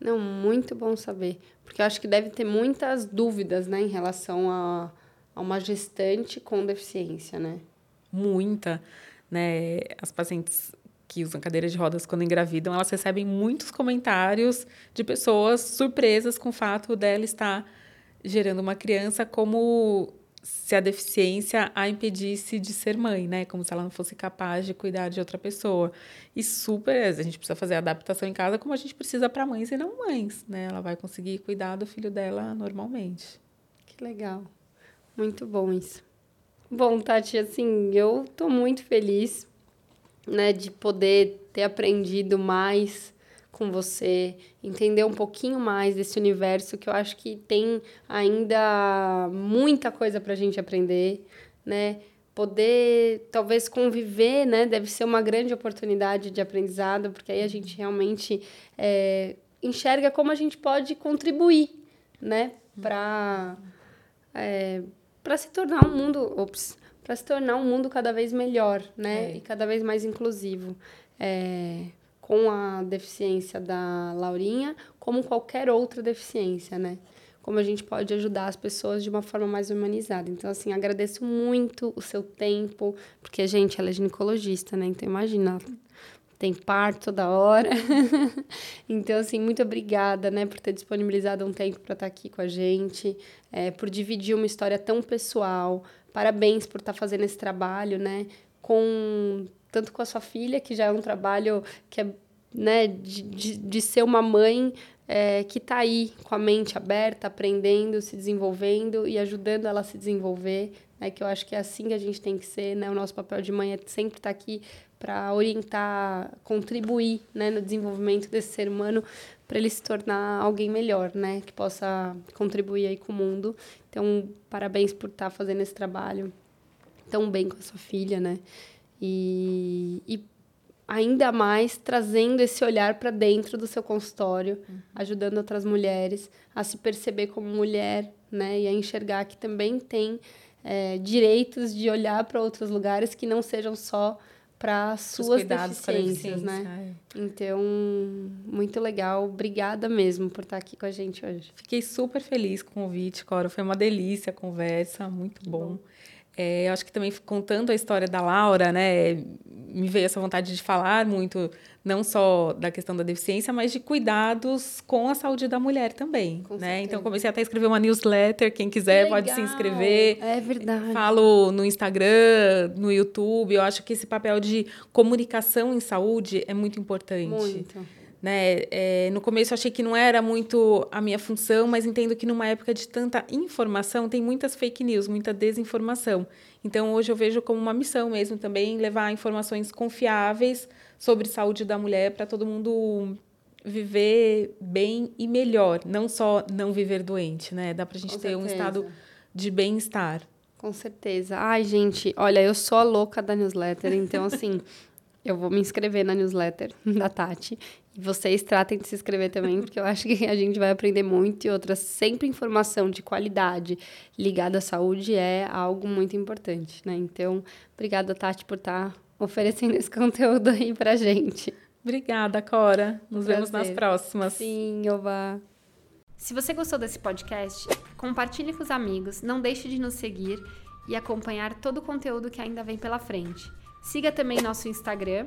Não, muito bom saber. Porque eu acho que deve ter muitas dúvidas, né, em relação a, a uma gestante com deficiência, né? Muita, né? As pacientes que usam cadeira de rodas quando engravidam, elas recebem muitos comentários de pessoas surpresas com o fato dela estar gerando uma criança como se a deficiência a impedisse de ser mãe, né? Como se ela não fosse capaz de cuidar de outra pessoa. E super, a gente precisa fazer adaptação em casa como a gente precisa para mães e não mães, né? Ela vai conseguir cuidar do filho dela normalmente. Que legal. Muito bom isso. Bom, Tati, assim, eu tô muito feliz, né, de poder ter aprendido mais com você, entender um pouquinho mais desse universo que eu acho que tem ainda muita coisa para a gente aprender, né? Poder talvez conviver, né? Deve ser uma grande oportunidade de aprendizado, porque aí a gente realmente é, enxerga como a gente pode contribuir, né? Para é, para se tornar um mundo, ops, para se tornar um mundo cada vez melhor, né? É. E cada vez mais inclusivo. É, com a deficiência da Laurinha, como qualquer outra deficiência, né? Como a gente pode ajudar as pessoas de uma forma mais humanizada. Então, assim, agradeço muito o seu tempo, porque, gente, ela é ginecologista, né? Então, imagina, tem parto toda hora. então, assim, muito obrigada, né, por ter disponibilizado um tempo para estar aqui com a gente, é, por dividir uma história tão pessoal. Parabéns por estar fazendo esse trabalho, né, com tanto com a sua filha, que já é um trabalho que é, né, de, de, de ser uma mãe é, que está aí com a mente aberta, aprendendo, se desenvolvendo e ajudando ela a se desenvolver, né, que eu acho que é assim que a gente tem que ser, né, o nosso papel de mãe é sempre estar tá aqui para orientar, contribuir, né, no desenvolvimento desse ser humano, para ele se tornar alguém melhor, né, que possa contribuir aí com o mundo. Então, parabéns por estar tá fazendo esse trabalho tão bem com a sua filha, né? E, e ainda mais trazendo esse olhar para dentro do seu consultório, uhum. ajudando outras mulheres a se perceber como mulher, né? E a enxergar que também tem é, direitos de olhar para outros lugares que não sejam só para suas deficiências, né? É. Então, muito legal. Obrigada mesmo por estar aqui com a gente hoje. Fiquei super feliz com o convite, Cora. Foi uma delícia a conversa, muito bom. bom. É, eu acho que também contando a história da Laura, né, me veio essa vontade de falar muito, não só da questão da deficiência, mas de cuidados com a saúde da mulher também, com né? Então comecei até a escrever uma newsletter, quem quiser Legal. pode se inscrever. É verdade. Falo no Instagram, no YouTube. Eu acho que esse papel de comunicação em saúde é muito importante. Muito. Né? É, no começo eu achei que não era muito a minha função, mas entendo que numa época de tanta informação tem muitas fake news, muita desinformação. Então hoje eu vejo como uma missão mesmo também levar informações confiáveis sobre saúde da mulher para todo mundo viver bem e melhor, não só não viver doente, né? Dá para a gente Com ter certeza. um estado de bem-estar. Com certeza. Ai, gente, olha, eu sou a louca da newsletter, então assim, eu vou me inscrever na newsletter da Tati vocês tratem de se inscrever também, porque eu acho que a gente vai aprender muito e outras. Sempre informação de qualidade ligada à saúde é algo muito importante, né? Então, obrigada, Tati, por estar tá oferecendo esse conteúdo aí pra gente. Obrigada, Cora. Nos Prazer. vemos nas próximas. Sim, Ova. Se você gostou desse podcast, compartilhe com os amigos, não deixe de nos seguir e acompanhar todo o conteúdo que ainda vem pela frente. Siga também nosso Instagram,